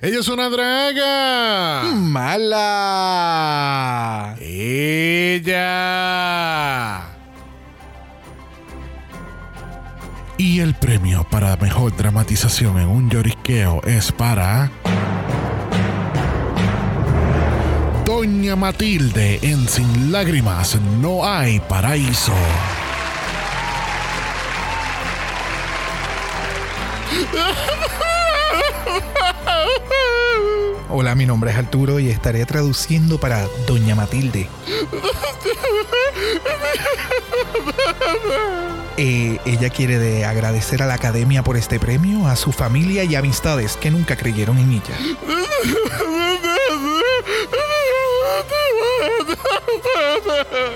Ella es una draga. Mala. Ella. Y el premio para mejor dramatización en un lloriqueo es para. Doña Matilde en Sin Lágrimas No hay Paraíso. Hola, mi nombre es Arturo y estaré traduciendo para Doña Matilde. Eh, ella quiere de agradecer a la academia por este premio, a su familia y amistades que nunca creyeron en ella.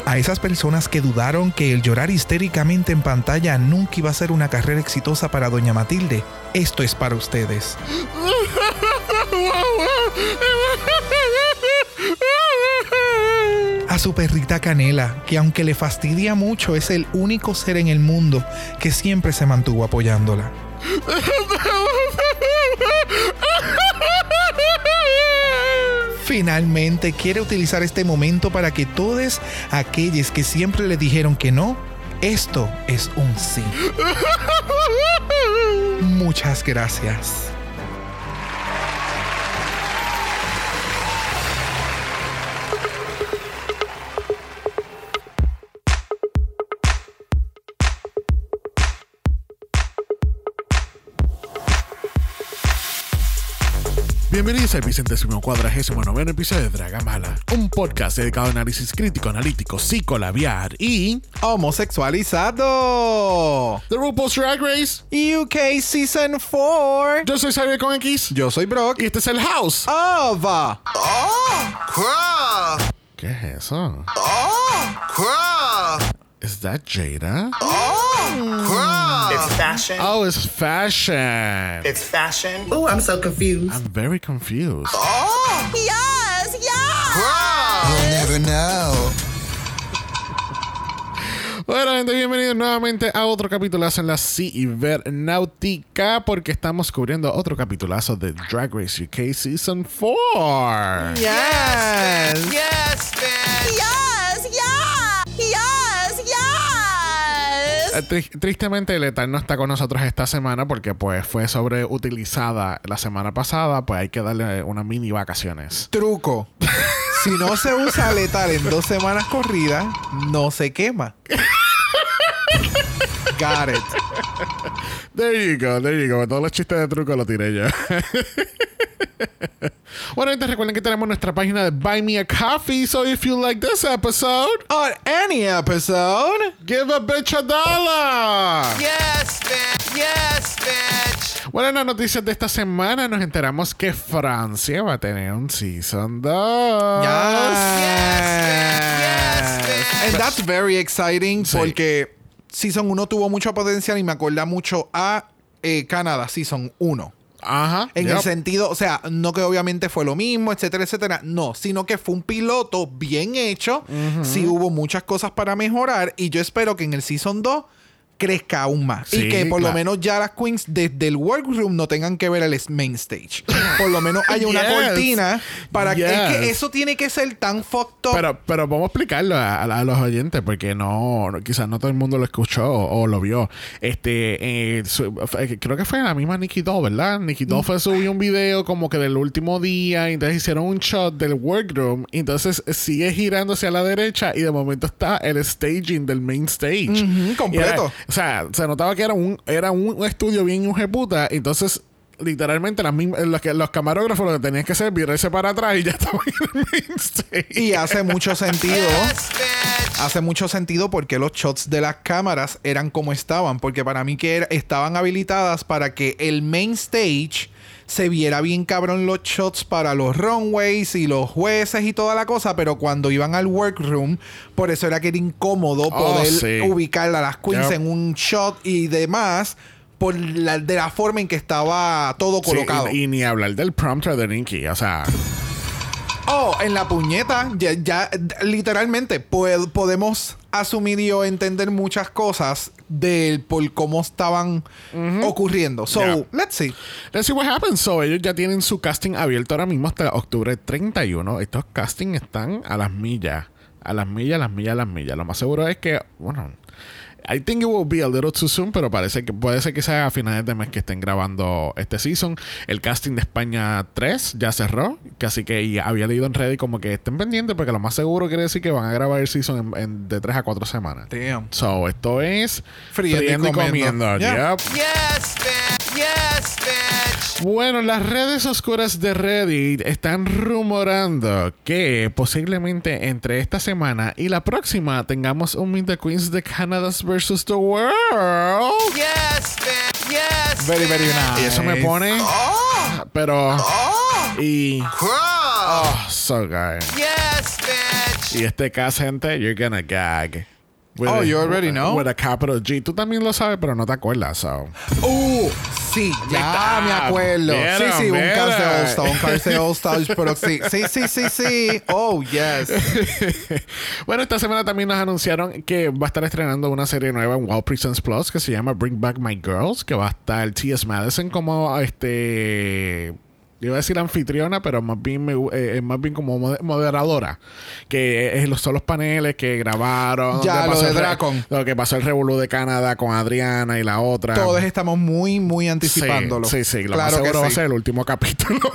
A esas personas que dudaron que el llorar histéricamente en pantalla nunca iba a ser una carrera exitosa para Doña Matilde, esto es para ustedes. A su perrita Canela, que aunque le fastidia mucho, es el único ser en el mundo que siempre se mantuvo apoyándola. Finalmente quiere utilizar este momento para que todos aquellos que siempre le dijeron que no, esto es un sí. Muchas gracias. Bienvenidos al vicentésimo cuadragésimo noveno episodio de Dragamala, un podcast dedicado a análisis crítico, analítico, psicolabiar y Homosexualizado. The RuPaul's Drag Race. UK Season 4. Yo soy Xavier con X Yo soy Brock. y este es el House. Of. ¿Qué es eso? Oh, Crap! ¿Es that Jada? It's fashion. Oh, it's fashion. It's fashion. Oh, I'm so confused. I'm very confused. Yes, yes. You'll never know. Bueno, gente, bienvenidos nuevamente a otro capitulazo en la Cibernáutica porque estamos cubriendo otro capitulazo de Drag Race UK Season 4. Yes. Yes, bitch. Yes, yeah. Tri- tristemente, Letal no está con nosotros esta semana porque pues fue sobreutilizada la semana pasada, pues hay que darle unas mini vacaciones. Truco. Si no se usa letal en dos semanas corridas, no se quema. Got it. There you go, there you go. Todos los chistes de truco los tiré yo. bueno, gente, recuerden que tenemos nuestra página de Buy Me a Coffee. So if you like this episode, On any episode. give a bitch a dollar. Yes, bitch. Yes, bitch. Bueno, en las noticias de esta semana nos enteramos que Francia va a tener un Season 2. Yes, bitch. And that's very exciting Sí. porque Season 1 tuvo mucho potencial y me acuerda mucho a eh, Canadá Season 1. Ajá. En yep. el sentido, o sea, no que obviamente fue lo mismo, etcétera, etcétera. No, sino que fue un piloto bien hecho. Sí hubo muchas cosas para mejorar y yo espero que en el Season 2 crezca aún más. Sí, y que por claro. lo menos ya las queens desde el workroom no tengan que ver el main stage. Por lo menos haya una Yes. cortina para que... Es que eso tiene que ser tan fucked up. Pero, pero vamos a explicarlo a, a- a los oyentes porque no, no- quizás no todo el mundo lo escuchó o, o lo vio. Este, eh, su- fue- creo que fue la misma Nikki Doll, ¿verdad? Nikki Doll fue subió un video como que del último día, y entonces hicieron un shot del workroom, y entonces sigue girándose a la derecha y de momento está el staging del main stage. Completo. O sea, se notaba que era un, era un estudio bien puta, entonces literalmente las mismas- los, que- los camarógrafos lo que tenían que hacer es virarse para atrás y ya estaban en el main stage. Y hace mucho sentido. Hace mucho sentido porque los shots de las cámaras eran como estaban. Porque para mí que era- estaban habilitadas para que el main stage se viera bien cabrón los shots para los runways y los jueces y toda la cosa. Pero cuando iban al workroom, por eso era que era incómodo Oh, poder sí. ubicar a las queens Yep. en un shot y demás. Por la, de la forma en que estaba todo Sí, colocado. y, y ni hablar del prompter de Nikki. O sea, Oh, en la puñeta, ya, ya, literalmente pued- podemos asumir y o entender muchas cosas del por cómo estaban ocurriendo. So, Yeah. let's see. Let's see what happens. So, ellos ya tienen su casting abierto ahora mismo hasta octubre 31. Estos castings están a las millas. A las millas, a las millas, a las millas. Lo más seguro es que, bueno, I think it will be a little too soon, pero parece que puede ser que sea a finales de mes que estén grabando este season. El casting de España 3 ya cerró, casi que ya había leído en Reddit como que estén pendientes porque lo más seguro quiere decir que van a grabar el season en, en- de 3 a 4 semanas. Damn. So, esto es Friendo y comiendo. Yeah. Yep. Yes, bitch. Yes, bitch. Bueno, las redes oscuras de Reddit están rumorando que posiblemente entre esta semana y la próxima tengamos un Meet the Queens de Canada's versus the World. Yes, bitch. Yes, Very, very nice. Y eso me pone. Pero. Y. Oh, so good. Yes, bitch. Y este caso, gente, you're gonna gag. Oh, a- you already know? With a capital G. Tú también lo sabes, pero no te acuerdas, so. Uh, sí, ya me está. acuerdo. Mira, sí, sí, un cast de All Star, un cast de All Stars, pero sí, sí, sí, sí, sí. Oh, yes. bueno, esta semana también nos anunciaron que va a estar estrenando una serie nueva en Wild Presents Plus que se llama Bring Back My Girls, que va a estar T.S. Madison como este. Iba a decir anfitriona, pero más bien, me- eh, más bien como mode- moderadora. Que es los, son los paneles que grabaron. Ya, lo de Dracon. Lo que pasó el Revolú de Canadá con Adriana y la otra. Todos estamos muy, muy anticipándolo. Sí, sí, sí. Lo claro más seguro que va a sí. ser el último capítulo.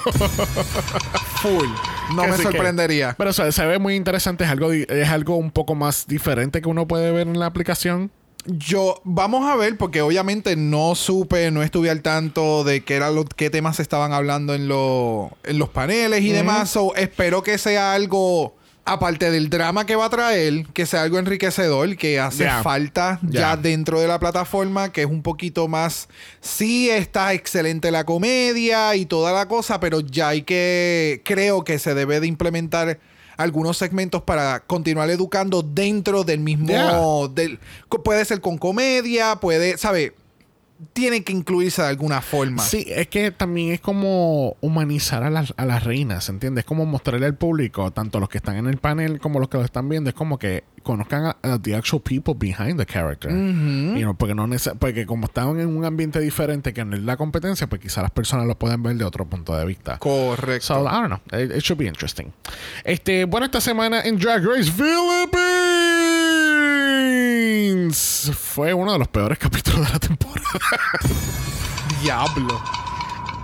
Full. No me Así que- sorprendería. pero o sea, se ve muy interesante. Es algo, es algo un poco más diferente que uno puede ver en la aplicación. Yo, vamos a ver, porque obviamente no supe, no estuve al tanto de qué, era lo, qué temas estaban hablando en, lo- en los paneles y demás. So, espero que sea algo, aparte del drama que va a traer, que sea algo enriquecedor, que hace falta ya dentro de la plataforma, que es un poquito más. Sí, está excelente la comedia y toda la cosa, pero ya hay que. Creo que se debe de implementar. Algunos segmentos para continuar educando dentro del mismo del- puede ser con comedia, puede, ¿sabe? Tiene que incluirse de alguna forma. Sí, es que también es como humanizar a las, a las reinas, ¿entiendes? Es como mostrarle al público, tanto los que están en el panel como los que lo están viendo, es como que conozcan a, a the actual people behind the character. You know, porque, no porque como están en un ambiente diferente que no es la competencia, pues quizás las personas lo pueden ver de otro punto de vista. Correcto. So, I don't know. It, it should be interesting. Este, bueno, esta semana en Drag Race Philippines fue uno de los peores capítulos de la temporada. Diablo.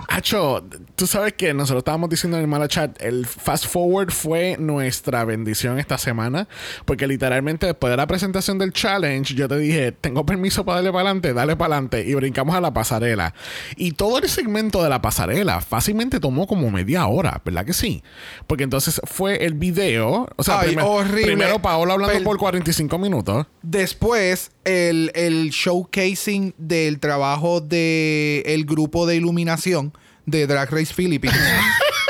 Hacho, tú sabes que nosotros estábamos diciendo en el mala chat, el fast forward fue nuestra bendición esta semana, porque literalmente después de la presentación del challenge, yo te dije, tengo permiso para darle para adelante, dale para adelante, y brincamos a la pasarela. Y todo el segmento de la pasarela fácilmente tomó como media hora, ¿verdad que sí? Porque entonces fue el video, o sea, Ay, primer- horrible. primero Paola hablando Pel- por 45 minutos. Después, el, el showcasing del trabajo del el grupo de iluminación de Drag Race Philippines.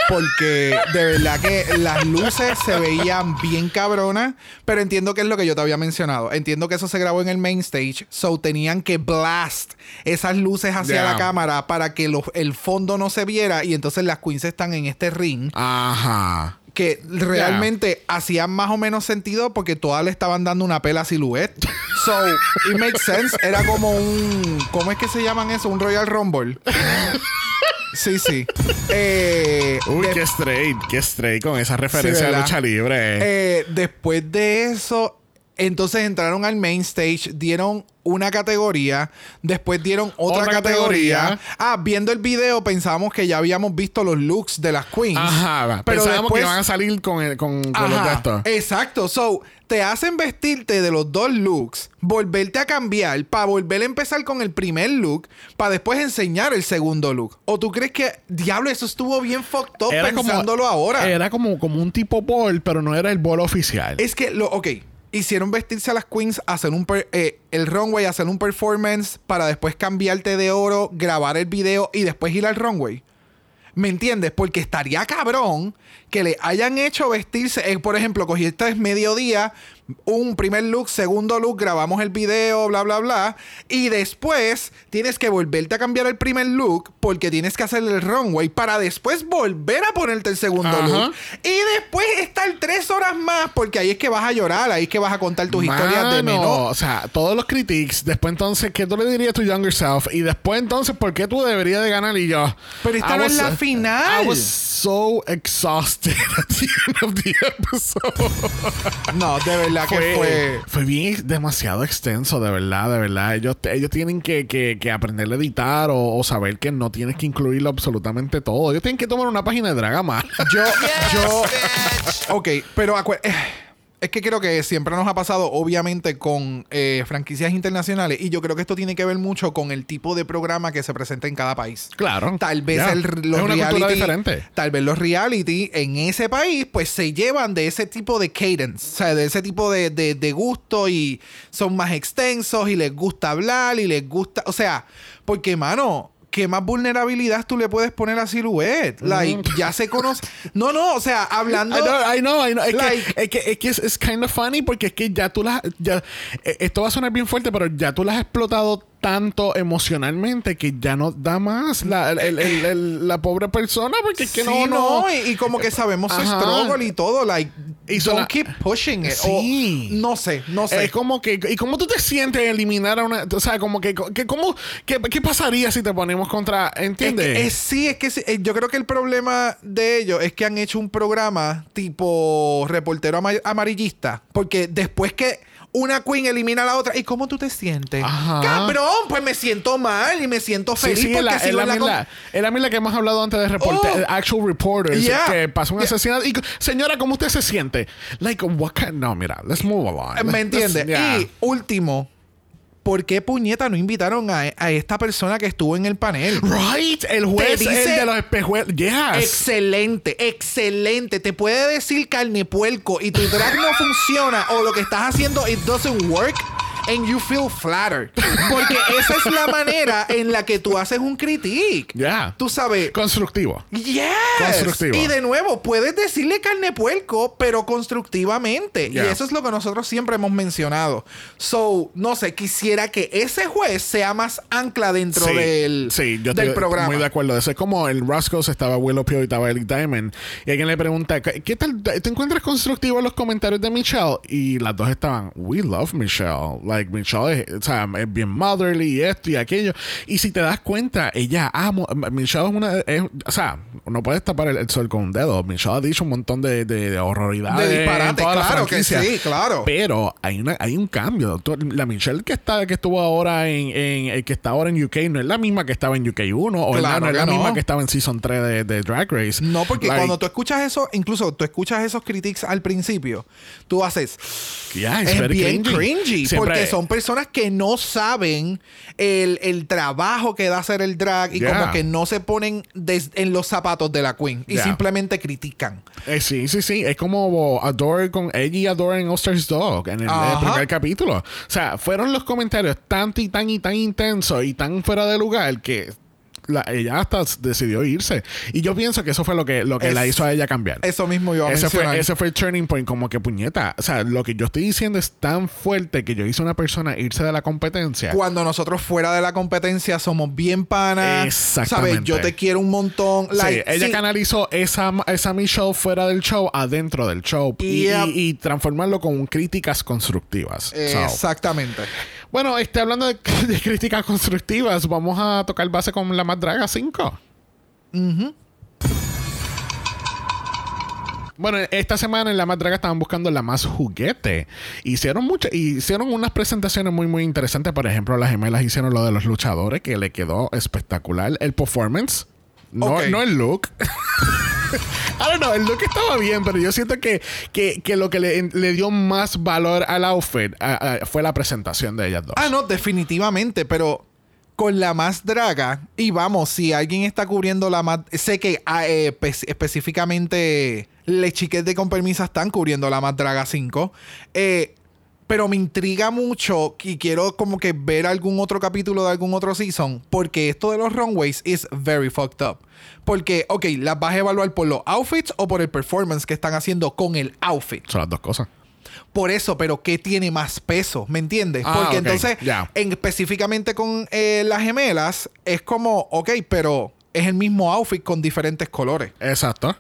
Porque de verdad que las luces se veían bien cabronas. Pero entiendo que es lo que yo te había mencionado. Entiendo que eso se grabó en el main stage. So tenían que blast esas luces hacia Yeah. la cámara para que lo- el fondo no se viera. Y entonces las queens están en este ring. Ajá. que realmente hacían más o menos sentido porque todas le estaban dando una pela silhouette. So, it makes sense. Era como un. ¿Cómo es que se llaman eso? Un Royal Rumble. Sí, sí. Eh, Uy, qué straight, qué straight con esa referencia de ¿verdad? lucha libre. eh, después de eso, entonces entraron al main stage, dieron una categoría, después dieron otra, Otra categoría. categoría. Ah, viendo el video pensábamos que ya habíamos visto los looks de las queens. Ajá, pero pensábamos después, que iban a salir con, el- con, con los de estos. Exacto. So, te hacen vestirte de los dos looks, volverte a cambiar para volver a empezar con el primer look, para después enseñar el segundo look. ¿O tú crees que, diablo, eso estuvo bien fucked up pensándolo ahora? Era como, como un tipo ball, pero no era el ball oficial. Es que, lo, ok, hicieron vestirse a las queens, hacer un per- eh, el runway, hacer un performance para después cambiarte de oro, grabar el video y después ir al runway. ¿Me entiendes? Porque estaría cabrón que le hayan hecho vestirse. eh, por ejemplo, cogiste mediodía, un primer look, segundo look, grabamos el video, bla, bla, bla. Y después tienes que volverte a cambiar el primer look porque tienes que hacer el runway para después volver a ponerte el segundo Ajá. look. Y después estar tres horas más porque ahí es que vas a llorar, ahí es que vas a contar tus historias de menor. O sea, todos los critiques. Después entonces, ¿qué tú le dirías a tu younger self? Y después entonces, ¿por qué tú deberías de ganar? Y yo... Pero esta no es la final. I was so exhausted at the end of the episode. No, de verdad que fue. fue bien demasiado extenso, de verdad, de verdad. Ellos, ellos tienen que, que, que aprender a editar o, o saber que no tienes que incluirlo absolutamente todo. Ellos tienen que tomar una página de Dragama. Yo, yo. bitch. Ok, pero acu- eh, es que creo que siempre nos ha pasado, obviamente, con eh, franquicias internacionales. Y yo creo que esto tiene que ver mucho con el tipo de programa que se presenta en cada país. Claro. Tal vez Ya. el, los es una reality. diferente. Tal vez los reality en ese país, pues se llevan de ese tipo de cadence. O sea, de ese tipo de, de, de gusto y son más extensos y les gusta hablar y les gusta. O sea, porque, mano. ¿Qué más vulnerabilidad tú le puedes poner a Silhouette? Like, ya se conoce. No, no, o sea, hablando. I know, I know, I know. Es, Like- que, es que es que es, es kind of funny porque es que ya tú las ya eh, esto va a sonar bien fuerte, pero ya tú las has explotado tanto emocionalmente que ya no da más la, el- el- el- el- la pobre persona porque es que Sí, no no, Y, y como que sabemos su struggle y todo, like, Y don't keep pushing it. Sí. O, no sé, no sé. Es como que y cómo tú te sientes eliminar a una, o sea, como que, que cómo qué, qué pasaría si te ponemos contra, Es ¿entiendes? que- es- sí, es que sí, eh, yo creo que el problema de ellos es que han hecho un programa tipo reportero ama- amarillista. Porque después que una queen elimina a la otra, ¿y cómo tú te sientes? Ajá. Cabrón, pues me siento mal y me siento Sí, feliz sí, es porque la, es la la con- la misma que hemos hablado antes de reporte, Oh. actual reporters, Yeah. que pasó un Yeah. asesinato. Y, señora, ¿cómo usted se siente? Like, what kind? No, mira, let's move along. ¿Me entiendes? Yeah. Y último, ¿por qué puñeta no invitaron a, a esta persona que estuvo en el panel? Right, el juez, Te dice- el de los espejuelos. Yes. Excelente, excelente. Te puede decir carne puerco y tu drag no funciona o lo que estás haciendo it doesn't work and you feel flattered. Porque esa es la manera en la que tú haces un critique. Yeah. Tú sabes. Constructivo. Yes. Constructivo. Y de nuevo, puedes decirle carne puerco, pero constructivamente. Yeah. Y eso es lo que nosotros siempre hemos mencionado. So, no sé, quisiera que ese juez sea más ancla dentro del, sí, yo del estoy programa. muy de acuerdo. Eso es como el Roscoe estaba Willow Pio y estaba Ellie Diamond. Y alguien le pregunta, ¿qué qué tal? ¿Te encuentras constructivo en los comentarios de Michelle? Y las dos estaban, we love Michelle. Like, Michelle es, o sea, es bien motherly y esto y aquello. Y si te das cuenta, ella amo. Michelle es una. es- o sea, no puedes tapar el, el sol con un dedo. Michelle ha dicho un montón de, de, de horroridades. De en disparate, toda la claro que sí, claro. Pero hay una hay un cambio. La Michelle que está que estuvo ahora en, en- eh, que está ahora en UK no es la misma que estaba en UK 1 o Claro no es la no. misma que estaba en Season 3 de, de Drag Race. No, porque Like, cuando tú escuchas eso, incluso tú escuchas esos critiques al principio, tú haces. yeah, es bien cringy. cringy. Siempre- porque son personas que no saben el, el trabajo que da hacer el drag y Yeah. como que no se ponen des- en los zapatos de la queen y Yeah. simplemente critican. Eh, sí, sí, sí. Es como Adore con ella y Adore en All Stars Dog en el, el primer capítulo. O sea, fueron los comentarios tan y tan y tan intensos y tan fuera de lugar que la- ella hasta decidió irse. Y yo pienso que eso fue lo que, lo que Es- la hizo a ella cambiar. Eso mismo yo ese mencionar. fue, ese fue el turning point, como que puñeta. O sea, lo que yo estoy diciendo es tan fuerte que yo hice a una persona irse de la competencia. Cuando nosotros fuera de la competencia somos bien panas. Exactamente. ¿Sabes? Yo te quiero un montón. Sí, ella sí. canalizó esa, esa Michelle fuera del show adentro del show y, Yep. y- y transformarlo con críticas constructivas. So, Exactamente. Bueno, este, hablando de, de críticas constructivas, vamos a tocar base con la más draga 5. Bueno, esta semana en La Más Draga estaban buscando la más juguete. Hicieron muchas, hicieron unas presentaciones muy, muy interesantes. Por ejemplo, las gemelas hicieron lo de los luchadores, que le quedó espectacular. El performance, no, Ok. no el look. I don't know, el look estaba bien, pero yo siento que, que, que lo que le, le dio más valor al outfit ah, ah, fue la presentación de ellas dos. Ah, no, definitivamente, pero con la más draga, y vamos, si alguien está cubriendo la más. Sé que ah, eh, espe- específicamente Les Chiques de Con Permisa están cubriendo la más draga 5. eh, pero me intriga mucho y quiero como que ver algún otro capítulo de algún otro season. Porque esto de los runways is very fucked up. Porque, ok, las vas a evaluar por los outfits o por el performance que están haciendo con el outfit. Son las dos cosas. Por eso, pero ¿qué tiene más peso? ¿Me entiendes? Ah, Porque entonces, en- específicamente con eh, las gemelas, es como, ok, pero es el mismo outfit con diferentes colores. Exacto.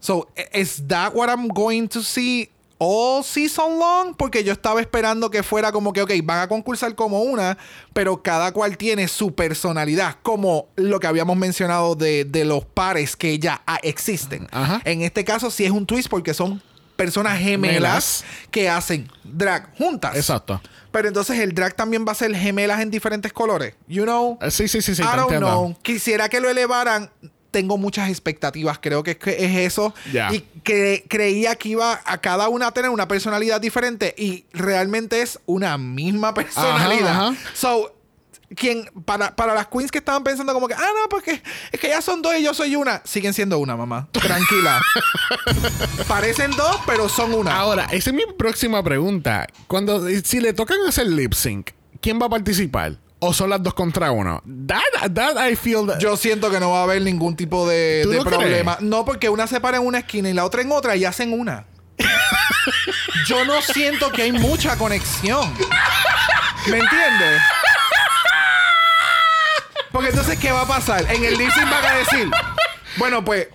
So, i- is that what I'm going to see all season long? Porque yo estaba esperando que fuera como que, ok, van a concursar como una, pero cada cual tiene su personalidad, como lo que habíamos mencionado de, de los pares que ya existen. Ajá. En este caso sí es un twist porque son personas gemelas que hacen drag juntas. Exacto. Pero entonces el drag también va a ser gemelas en diferentes colores. You know? Eh, Sí, sí, sí, sí. I don't entiendo. know. Quisiera que lo elevaran. Tengo muchas expectativas. Creo que es, que es eso. Y que creía que iba a cada una a tener una personalidad diferente. Y realmente es una misma personalidad. Ajá, ajá. So, quien, para, para las queens que estaban pensando como que, ah, no, porque es que ya son dos y yo soy una, siguen siendo una, mamá. Tranquila. Parecen dos, pero son una. Ahora, esa es mi próxima pregunta. Cuando si le tocan hacer lip sync, ¿quién va a participar? ¿O son las dos contra uno? That, that I feel that- Yo siento que no va a haber ningún tipo de, ¿Tú de no crees? problema. No, porque una se para en una esquina y la otra en otra y hacen una. Yo no siento que hay mucha conexión. ¿Me entiendes? Porque entonces, ¿qué va a pasar? En el lip van a decir, bueno, pues,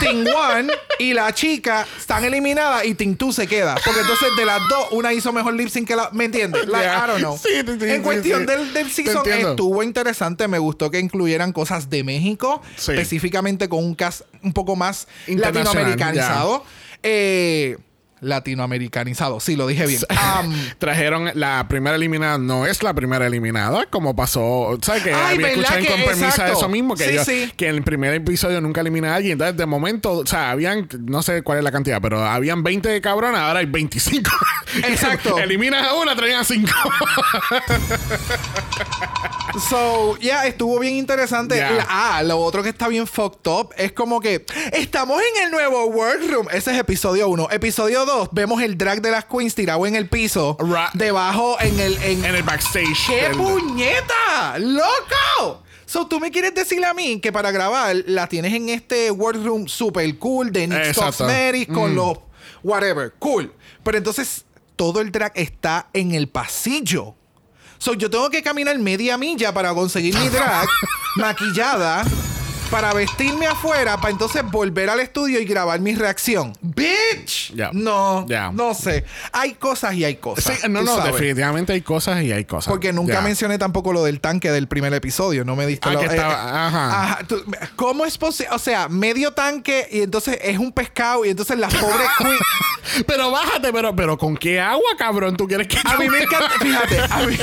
Team One y la chica están eliminadas y Team Two se queda. Porque entonces, de las dos, una hizo mejor lip sync que la. ¿Me entiendes? Like, Yeah. I don't know. Sí, sí, sí, en cuestión del, del Te season, estuvo interesante. Me gustó que incluyeran cosas de México, Sí. específicamente con un cast un poco más latinoamericanizado. Eh, latinoamericanizado, sí, lo dije bien. Um, Trajeron la primera eliminada, no es la primera eliminada, como pasó, ¿sabes? Que Ay, había ¿verdad escuchado en compromiso eso mismo, que, Sí, ellos- sí. que en el primer episodio nunca elimina a alguien. Entonces, de momento, o sea, habían, no sé cuál es la cantidad, pero habían 20 cabronas, ahora hay 25. Exacto. Eliminas a una, traían a 5. So, ya estuvo bien interesante. Ah, lo otro que está bien fucked up es como que estamos en el nuevo workroom. Ese es episodio 1. Episodio 2, vemos el drag de las queens tirado en el piso, Ra- debajo en el. En, en el backstage. ¡Qué del- puñeta! ¡Loco! So, tú me quieres decir a mí que para grabar la tienes en este workroom super cool de Exacto. Cosmetics con Mm. los whatever. Cool. Pero entonces todo el drag está en el pasillo. So, yo tengo que caminar media milla para conseguir mi drag maquillada para vestirme afuera para entonces volver al estudio y grabar mi reacción. ¡Bitch! No, no sé. Hay cosas y hay cosas. Sí, no, no, sabes. definitivamente hay cosas y hay cosas. Porque nunca mencioné tampoco lo del tanque del primer episodio. No me diste Ah, lo- que eh, estaba- eh, ajá. tú- ¿Cómo es posible? O sea, medio tanque y entonces es un pescado y entonces las pobres queen- Pero bájate, pero, pero ¿con qué agua, cabrón? ¿Tú quieres que A mí me me- encanta, fíjate, a mí,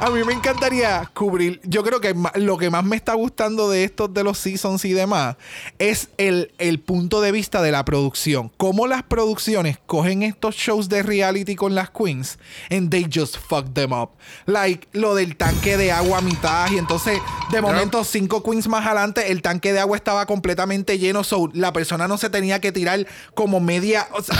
a mí me encantaría cubrir. Yo creo que lo que más me está gustando de estos de los seasons y demás es el, el punto de vista de la producción. Cómo las producciones cogen estos shows de reality con las queens and they just fuck them up. Like lo del tanque de agua a mitad y entonces de momento cinco queens más adelante el tanque de agua estaba completamente lleno. So la persona no se tenía que tirar como media. o sea,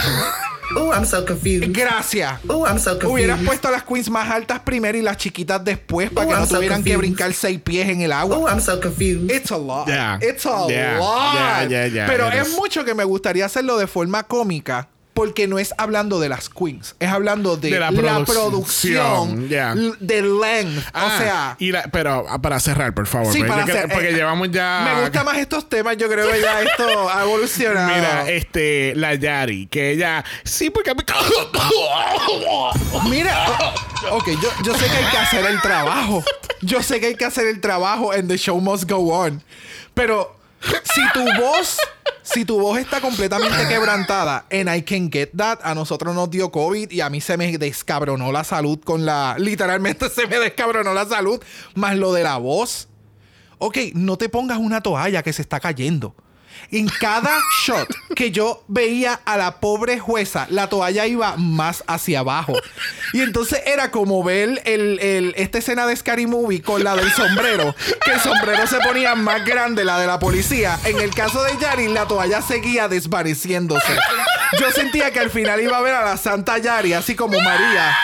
Oh, I'm so confused. gracias. Oh, I'm so Hubieras confused. puesto a las queens más altas primero y las chiquitas después para Oh, que no I'm so tuvieran que confused. brincar seis pies en el agua. Oh, I'm so confused. It's a lot. Yeah. It's a Yeah. lot. Yeah, yeah, yeah, Pero es mucho que me gustaría hacerlo de forma cómica. Porque no es hablando de las queens, es hablando de, De la la, producción, yeah. de length. Ah, o sea, y la- pero ah, para cerrar, por favor. sí, para que- hacer- porque eh, llevamos ya. me gustan más estos temas. Yo creo que ya esto ha evolucionado. Mira, este, la Yari, que ella. Sí, porque. me- Mira, ok, yo, yo sé que hay que hacer el trabajo. Yo sé que hay que hacer el trabajo and the show must go on. Pero si tu voz, si tu voz está completamente quebrantada, and I can get that, a nosotros nos dio COVID y a mí se me descabronó la salud con la. Literalmente se me descabronó la salud, más lo de la voz. Ok, no te pongas una toalla que se está cayendo. En cada shot que yo veía a la pobre jueza, la toalla iba más hacia abajo. Y entonces era como ver el, el- esta escena de Scary Movie con la del sombrero, que el sombrero se ponía más grande, la de la policía. En el caso de Yari, la toalla seguía desvaneciéndose. Yo sentía que al final iba a ver a la Santa Yari, así como María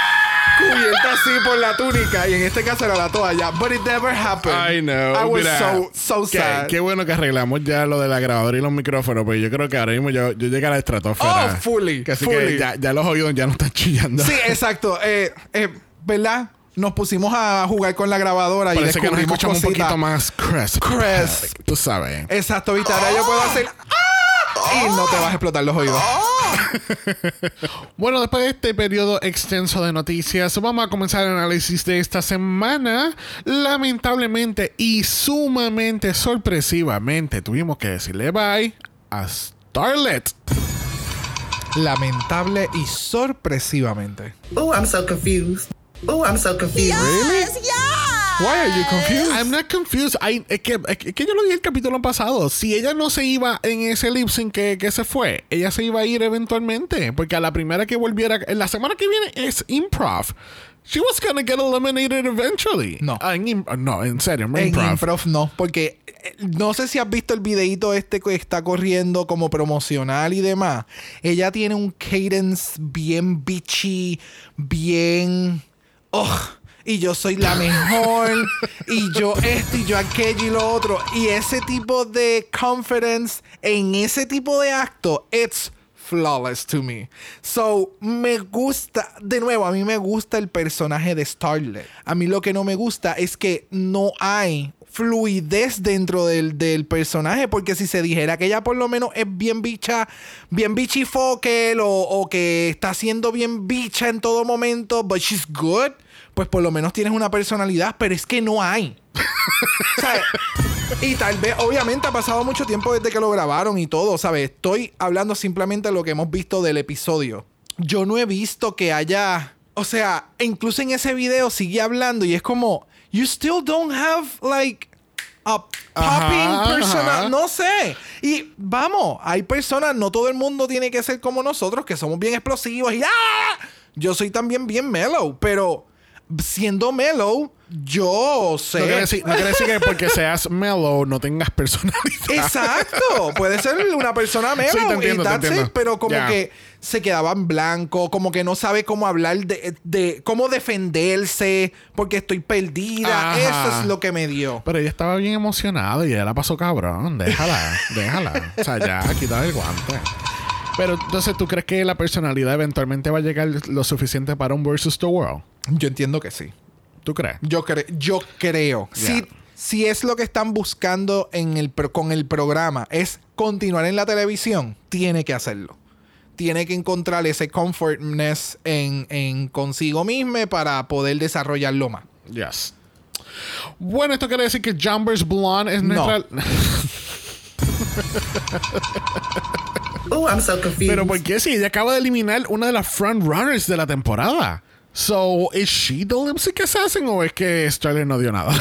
cubierta así por la túnica y en este caso era la toalla. But it never happened. I know. I was Mira, so, so qué, sad. qué bueno que arreglamos ya lo de la grabadora y los micrófonos, pero yo creo que ahora mismo yo, yo llegué a la estratosfera. Oh, fully, Que así fully. que ya, ya los oídos ya no están chillando. Sí, exacto. Eh, eh, ¿Verdad? Nos pusimos a jugar con la grabadora y Parece que nos descubrimos escuchamos un poquito más crisp. Crisp. Tú sabes. Exacto, viste. Ahora yo puedo hacer... Y no te vas a explotar los oídos. Bueno, después de este periodo extenso de noticias, vamos a comenzar el análisis de esta semana. Lamentablemente y sumamente sorpresivamente, tuvimos que decirle bye a Starlet. Lamentable y sorpresivamente. Oh, I'm so confused. Oh, I'm so confused. Yes, yes. Why are you confused? I'm not confused. I- es, que, es que yo lo dije el capítulo pasado. Si ella no se iba en ese lip sync que, que se fue, ella se iba a ir eventualmente. Porque a la primera que volviera, la semana que viene es improv. She was gonna get eliminated eventually. No. Ah, en no, en serio, en En improv. improv no, porque eh, no sé si has visto el videito este que está corriendo como promocional y demás. Ella tiene un cadence bien bitchy, bien... ugh, y yo soy la mejor, y yo esto y yo aquello y lo otro. Y ese tipo de confidence en ese tipo de acto, it's flawless to me. So, me gusta, de nuevo, a mí me gusta el personaje de Starlet. A mí lo que no me gusta es que no hay fluidez dentro del, del personaje, porque si se dijera que ella por lo menos es bien bicha, bien bichifokel o, o que está siendo bien bicha en todo momento, but she's good, pues por lo menos tienes una personalidad, pero es que no hay. Sea, y tal vez, obviamente, ha pasado mucho tiempo desde que lo grabaron y todo, ¿sabes? Estoy hablando simplemente de lo que hemos visto del episodio. Yo no he visto que haya. O sea, incluso en ese video sigue hablando y es como. You still don't have, like. A popping persona. No sé. Y vamos, hay personas, no todo el mundo tiene que ser como nosotros, que somos bien explosivos y ¡ah! Yo soy también bien mellow, pero siendo mellow, yo sé. No quiere, decir, no quiere decir que porque seas mellow no tengas personalidad. Exacto. Puede ser una persona mellow Sí, te entiendo, y te it, entiendo. pero como que se quedaba en blanco, como que no sabe cómo hablar de, de cómo defenderse, porque estoy perdida. Ajá. Eso es lo que me dio. Pero ella estaba bien emocionada y ella la pasó cabrón. Déjala, déjala. O sea, ya, quita el guante. Pero entonces, ¿tú crees que la personalidad eventualmente va a llegar lo suficiente para un versus the world? Yo entiendo que sí. ¿Tú crees? Yo, cre- yo creo. Si, si es lo que están buscando en el con el programa, es continuar en la televisión, tiene que hacerlo. Tiene que encontrar ese comfortness en, en consigo misma para poder desarrollarlo más. Yes. Bueno, esto quiere decir que Jumbers Blonde es No. nuestra. Oh, I'm so confused. Pero ¿por qué si ella acaba de eliminar una de las frontrunners de la temporada? So, ¿is she the lip sync assassin o es que Starler no dio nada?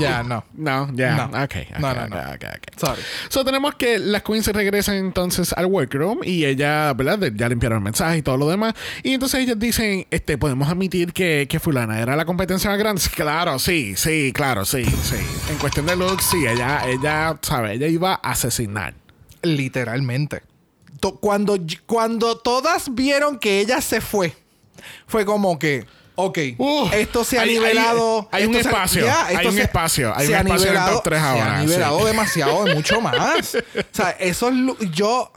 Ya, no. no, ya. No. Ok, ok, No, no, ok, no. ok. Sorry. So, tenemos que las queens regresan entonces al workroom y ella, ¿verdad? Ya limpiaron el mensaje y todo lo demás. Y entonces ellas dicen, este, podemos admitir que, que fulana era la competencia más grande. Claro, sí, sí, claro, sí, sí. En cuestión de looks, sí, ella, ella, sabe, ella iba a asesinar. Literalmente. To- Cuando, cuando todas vieron que ella se fue, fue como que, ok, Uh, esto se ha hay- nivelado. hay un se- espacio, hay un se- espacio, hay se un espacio en el top nivelado- tres Se ahora, ha nivelado sí. demasiado, de mucho más. O sea, eso es. Yo.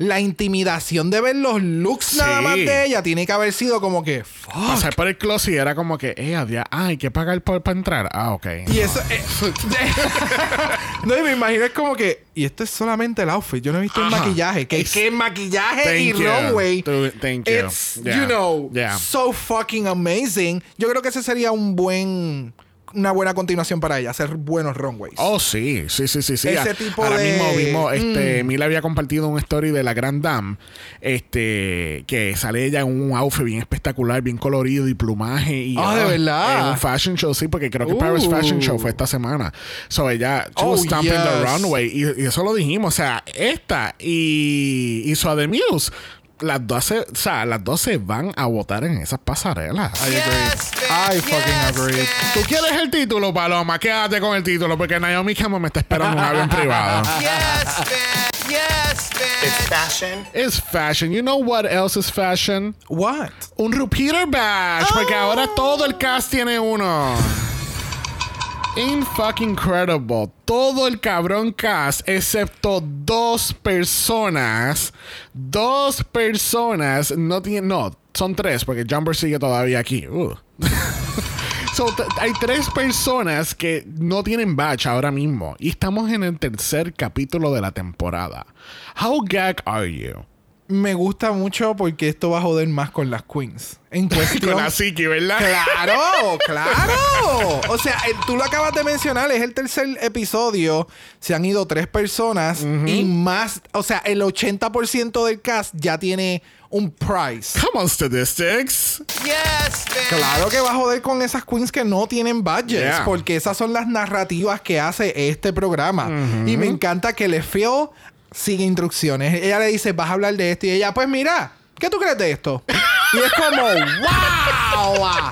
La intimidación de ver los looks nada más de ella tiene que haber sido como que. Fuck. Pasar por el closet era como que, eh, adiós, ah, hay que pagar para entrar. Ah, ok. Y eso. eh, no, y me imagino es como que. Y esto es solamente el outfit. Yo no he visto el maquillaje. Que, Es- que maquillaje Thank y you. runway. Tu- thank you. It's, Yeah. you know, Yeah. so fucking amazing. Yo creo que ese sería un buen. Una buena continuación para ella, hacer buenos runways. Oh, sí, sí, sí, sí, sí. Ese Ah, tipo Ahora de- mismo vimos, este, Mm. Mila había compartido un story de la Grand Dame, este, que sale ella en un outfit bien espectacular, bien colorido y plumaje y Ah, ¿de verdad? en un fashion show, sí, porque creo que Uh. Paris Fashion Show fue esta semana. So ella, she Oh, was stomping the runway y, y eso lo dijimos, o sea, esta y, y The Muse. Las dos, se, o sea, las dos se van a votar en esas pasarelas. I agree. Yes, bitch. I fucking yes, agree. bitch. ¿Tú quieres el título, Paloma? Quédate con el título porque Naomi Campbell me está esperando en un avión privado. Yes, bitch. Yes, bitch. fashion. It's fashion. You know what else is fashion? What? Un repeater badge. Porque ahora todo el cast tiene uno. In fucking incredible. Todo el cabrón cast, excepto dos personas. Dos personas no tienen. No, son tres, porque Jumper sigue todavía aquí. Uh. So, hay tres personas que no tienen badge ahora mismo. Y estamos en el tercer capítulo de la temporada. How gag are you? Me gusta mucho porque esto va a joder más con las queens. En cuestión. Con la psiqui, ¿verdad? Claro, claro. O sea, el- tú lo acabas de mencionar, es el tercer episodio. Se han ido tres personas y más, o sea, el 80% del cast ya tiene un prize. Come on, statistics. Yes. Claro que va a joder con esas queens que no tienen budgets, Yeah. porque esas son las narrativas que hace este programa. Y me encanta que le Phil sigue instrucciones. Ella le dice, vas a hablar de esto. Y ella, pues mira, ¿qué tú crees de esto? y es como, wow.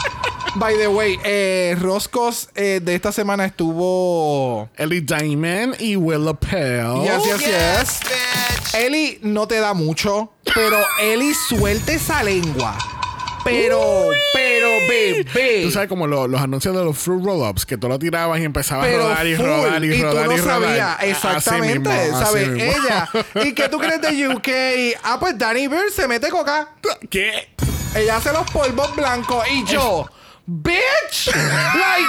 By the way, eh, Roscos eh, de esta semana estuvo... Ellie Diamond y Willa Pell. Yes, yes, yes. bitch. Eli no te da mucho, pero Eli suelta esa lengua. Pero, pero, bebé. Tú sabes como lo- los anuncios de los Fruit Roll-Ups, que tú lo tirabas y empezabas a rodar y full, rodar y, y rodar tú no y rodar. Así exactamente, mismo, ¿sabes? Ella. ¿Y qué tú crees de UK? Ah, pues Danny Bird se mete coca. ¿Qué? Ella hace los polvos blancos y yo, bitch, like,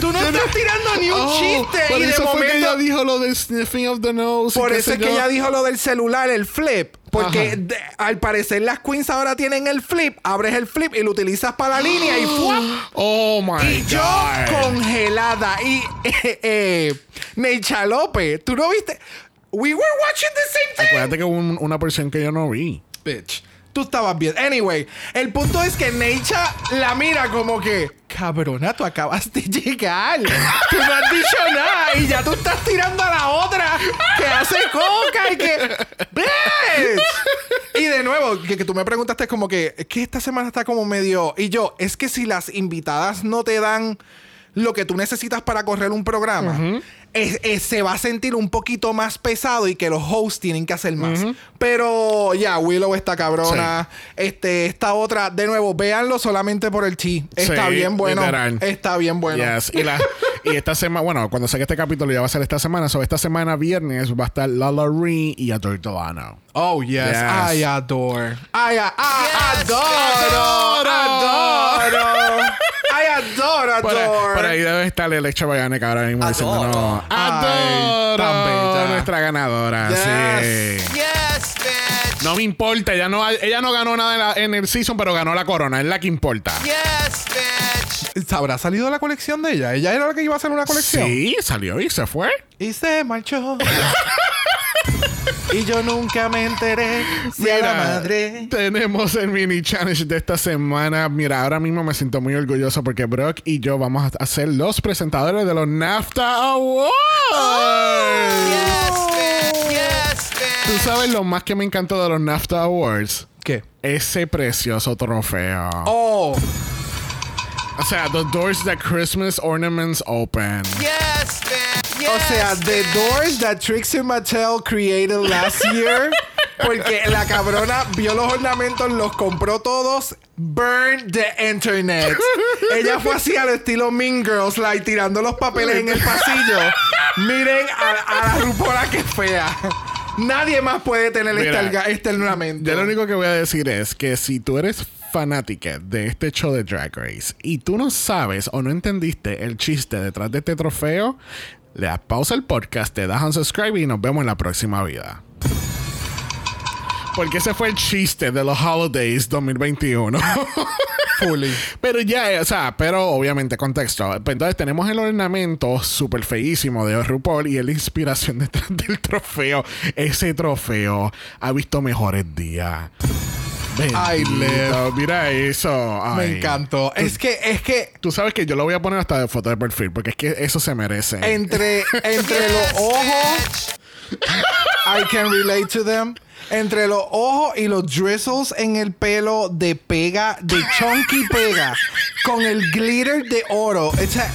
tú no estás tirando ni un Oh, chiste por y de eso fue que momento ella dijo lo del sniffing of the nose. y Por eso es que yo. ella dijo lo del celular, el flip. Porque de- al parecer las queens ahora tienen el flip. Abres el flip y lo utilizas para la línea y ¡fuap! Oh my Y yo God. congelada. Y eh, eh, Necha López, ¿tú no viste? We were watching the same thing. Acuérdate que hubo un- una porción que yo no vi. Bitch. Tú estabas bien. Anyway, el punto es que Necha la mira como que, cabrona, tú acabas de llegar. Tú no has dicho nada y ya tú estás tirando a la otra que hace coca y que. ¡Bitch! Y de nuevo, que, que tú me preguntaste como que, es que esta semana está como medio. Y yo, es que si las invitadas no te dan lo que tú necesitas para correr un programa, es- es- se va a sentir un poquito más pesado y que los hosts tienen que hacer más. Pero ya, Willow está cabrona. Este, esta otra, de nuevo, véanlo solamente por el chi. Está Sí, bien bueno. literal. Está bien bueno. Yes. Y, la, y esta semana, bueno, cuando saque este capítulo ya va a ser esta semana. So, esta semana, viernes, va a estar Lala Ree y Adore Delano. Oh, yes. Yes. I adore. I, a- I Yes, adoro. Adoro. I adoro, Por, adore. por ahí debe estar el hecho que ahora mismo diciendo no. Ay, Adoro. bella. Nuestra ganadora. Yes. Sí. Yes, bitch. No me importa, ella no, ella no ganó nada en, la- en el season, pero ganó la corona, es la que importa. Yes, bitch. ¿Habrá salido la colección de ella? ¿Ella era la que iba a hacer una colección? Sí, salió y se fue. Y se marchó. y yo nunca me enteré si a la madre. tenemos el mini challenge de esta semana. Mira, ahora mismo me siento muy orgulloso porque Brock y yo vamos a ser los presentadores de los NAFTA Awards. Yes, bitch. Yes, ¿Tú sabes lo más que me encantó de los NAFTA Awards? ¿Qué? Ese precioso trofeo. Oh, O sea, the doors that Christmas ornaments open. Yes. Yes, o sea, the doors that Trixie Mattel created last year. Porque la cabrona vio los ornamentos, los compró todos. Burn the internet. Ella fue así al estilo Mean Girls, like tirando los papeles en el pasillo. Miren a, a la rupola que fea. Nadie más puede tener Mira, este, este ornamento. Yo lo único que voy a decir es que si tú eres fanática de este show de Drag Race y tú no sabes o no entendiste el chiste detrás de este trofeo, le das pausa al podcast, te das un subscribe y nos vemos en la próxima vida. Porque ese fue el chiste de los Holidays 2021. Fully. Pero ya, o sea, pero obviamente contexto. Pues Entonces tenemos el ornamento súper feísimo de RuPaul y es la inspiración detrás del trofeo. Ese trofeo ha visto mejores días. Ay, Liv. Mira eso. Me encantó. Es que, es que Tú sabes que yo lo voy a poner hasta de foto de perfil porque es que eso se merece. entre, entre los ojos, I can relate to them. Entre los ojos y los drizzles en el pelo de pega, de chunky pega, con el glitter de oro. It's a-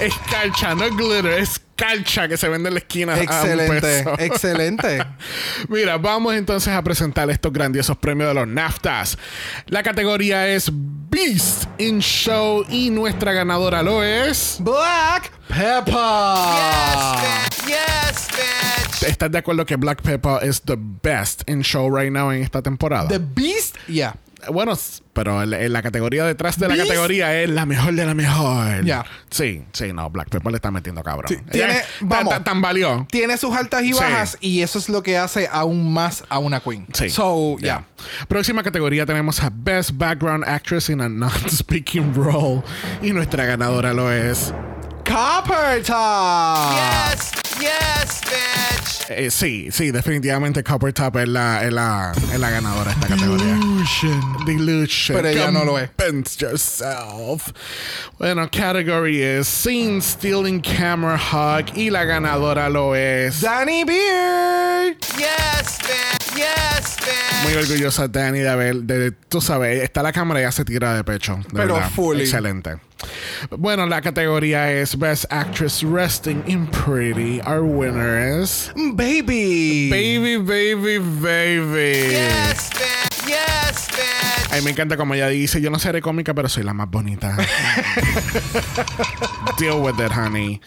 Escarcha, no glitter, es escarcha que se vende en la esquina. a un Excelente, peso. excelente. Mira, vamos entonces a presentar estos grandiosos premios de los NAFTAs. La categoría es Beast in Show y nuestra ganadora lo es. Black Pepper. Yes, bitch. ¿Estás de acuerdo que Black Pepper es the best in show right now en esta temporada? The Beast, yeah. Bueno, pero en, la categoría detrás de la categoría es la mejor de la mejor. Ya. Sí, sí, no, Black Pepper le está metiendo cabrón. Sí, tiene- tan- vamos. tan- tan valió. Tiene sus altas y Sí. bajas y eso es lo que hace aún más a una queen. Sí. So, Ya. yeah. Próxima categoría tenemos a Best Background Actress in a Non-Speaking Role. Y nuestra ganadora lo es. Copper Top. Yes, yes, bitch. Eh, sí, sí, definitivamente Copper Top es la, es la, es la ganadora de esta categoría. Delusion. Pero ella no lo es. Yourself. Bueno, category es Scene Stealing Camera Hug. Y la ganadora lo es. Danny Beard. Yes, bitch. Yes, bitch. Muy orgullosa Danny de haber, de, tú sabes, está la cámara y ya se tira de pecho. de Pero verdad. fully. Excelente. Bueno, la categoría es Best Actress Resting in Pretty. Our winner is Baby. Baby, Baby, Baby. Yes, bitch. Yes, bitch. Ay, me encanta como ella dice, yo no seré cómica, pero soy la más bonita. Deal with it, honey.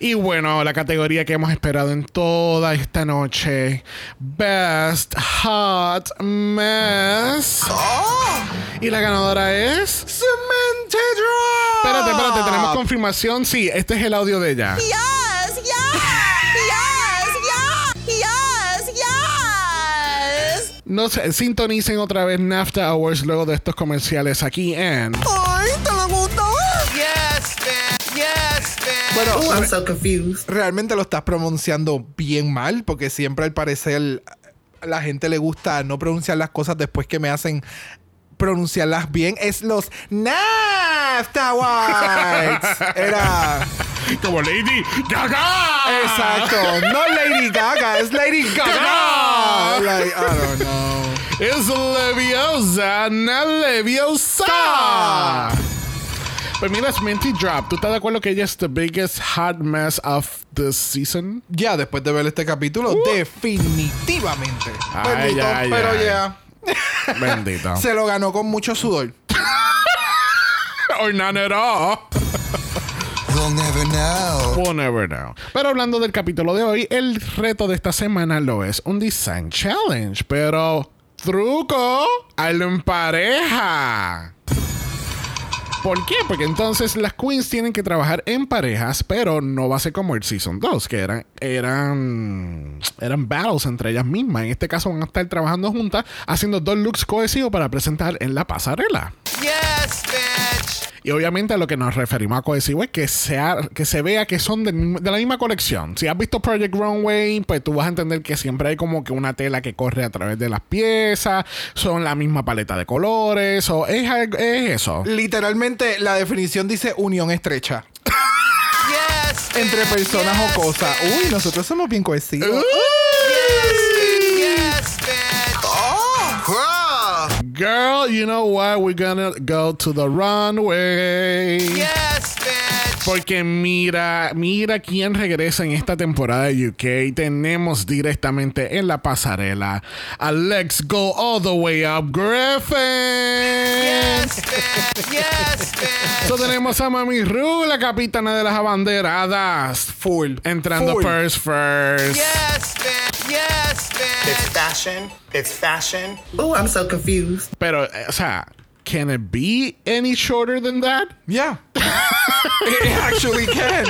Y bueno, la categoría que hemos esperado en toda esta noche. Best Hot Mess. Y la ganadora es... Cemented Rock. Espérate, espérate, tenemos confirmación. Sí, este es el audio de ella. Yes, yes. No sé, sintonicen otra vez NAFTA Awards luego de estos comerciales aquí en... Ay, ¿te le gustó? Yes, bitch. Yes, bitch. Bueno, Oh, I'm re- so confused. realmente lo estás pronunciando bien mal porque siempre al parecer a la gente le gusta no pronunciar las cosas después que me hacen pronunciarlas bien. Es los NAFTA Awards. Era... Como Lady Gaga. Exacto. No Lady Gaga, es Lady Gaga. Like, I don't know. Es Leviosa, no Leviosa. Pues mira, es Minty Drop. ¿Tú estás de acuerdo que ella es the biggest hot mess of the season? Ya después de ver este capítulo, definitivamente. Ay, pero ya. Bendito. Se lo ganó con mucho sudor. Or none at all. We'll never know. We'll never know. Pero hablando del capítulo de hoy, el reto de esta semana lo es un design challenge. Pero, truco, al en pareja. ¿Por qué? Porque entonces las queens tienen que trabajar en parejas, pero no va a ser como el Season 2, que eran, eran, eran battles entre ellas mismas. En este caso van a estar trabajando juntas, haciendo dos looks cohesivos para presentar en la pasarela. Yes, bitch. Y obviamente a lo que nos referimos a cohesivo es que, sea, que se vea que son de la misma colección. Si has visto Project Runway, pues tú vas a entender que siempre hay como que una tela que corre a través de las piezas, son la misma paleta de colores, o es, es eso. Literalmente la definición dice unión estrecha Yes, entre personas yes, o cosas. Uy, nosotros somos bien cohesivos. Yes, Girl, you know what? We're gonna go to the runway. Yes, bitch. Porque mira, mira quién regresa en esta temporada de UK. Tenemos directamente en la pasarela a Let's Go All the Way Up Griffin. Yes, bitch. Yes, bitch. So tenemos a Mami Ru, la capitana de las abanderadas. Full. Entrando Full. first first. Yes, bitch. Yes, bitch. It's fashion. It's fashion. Oh, I'm so confused. Pero, eh, o sea, can it be any shorter than that? Yeah. it actually can.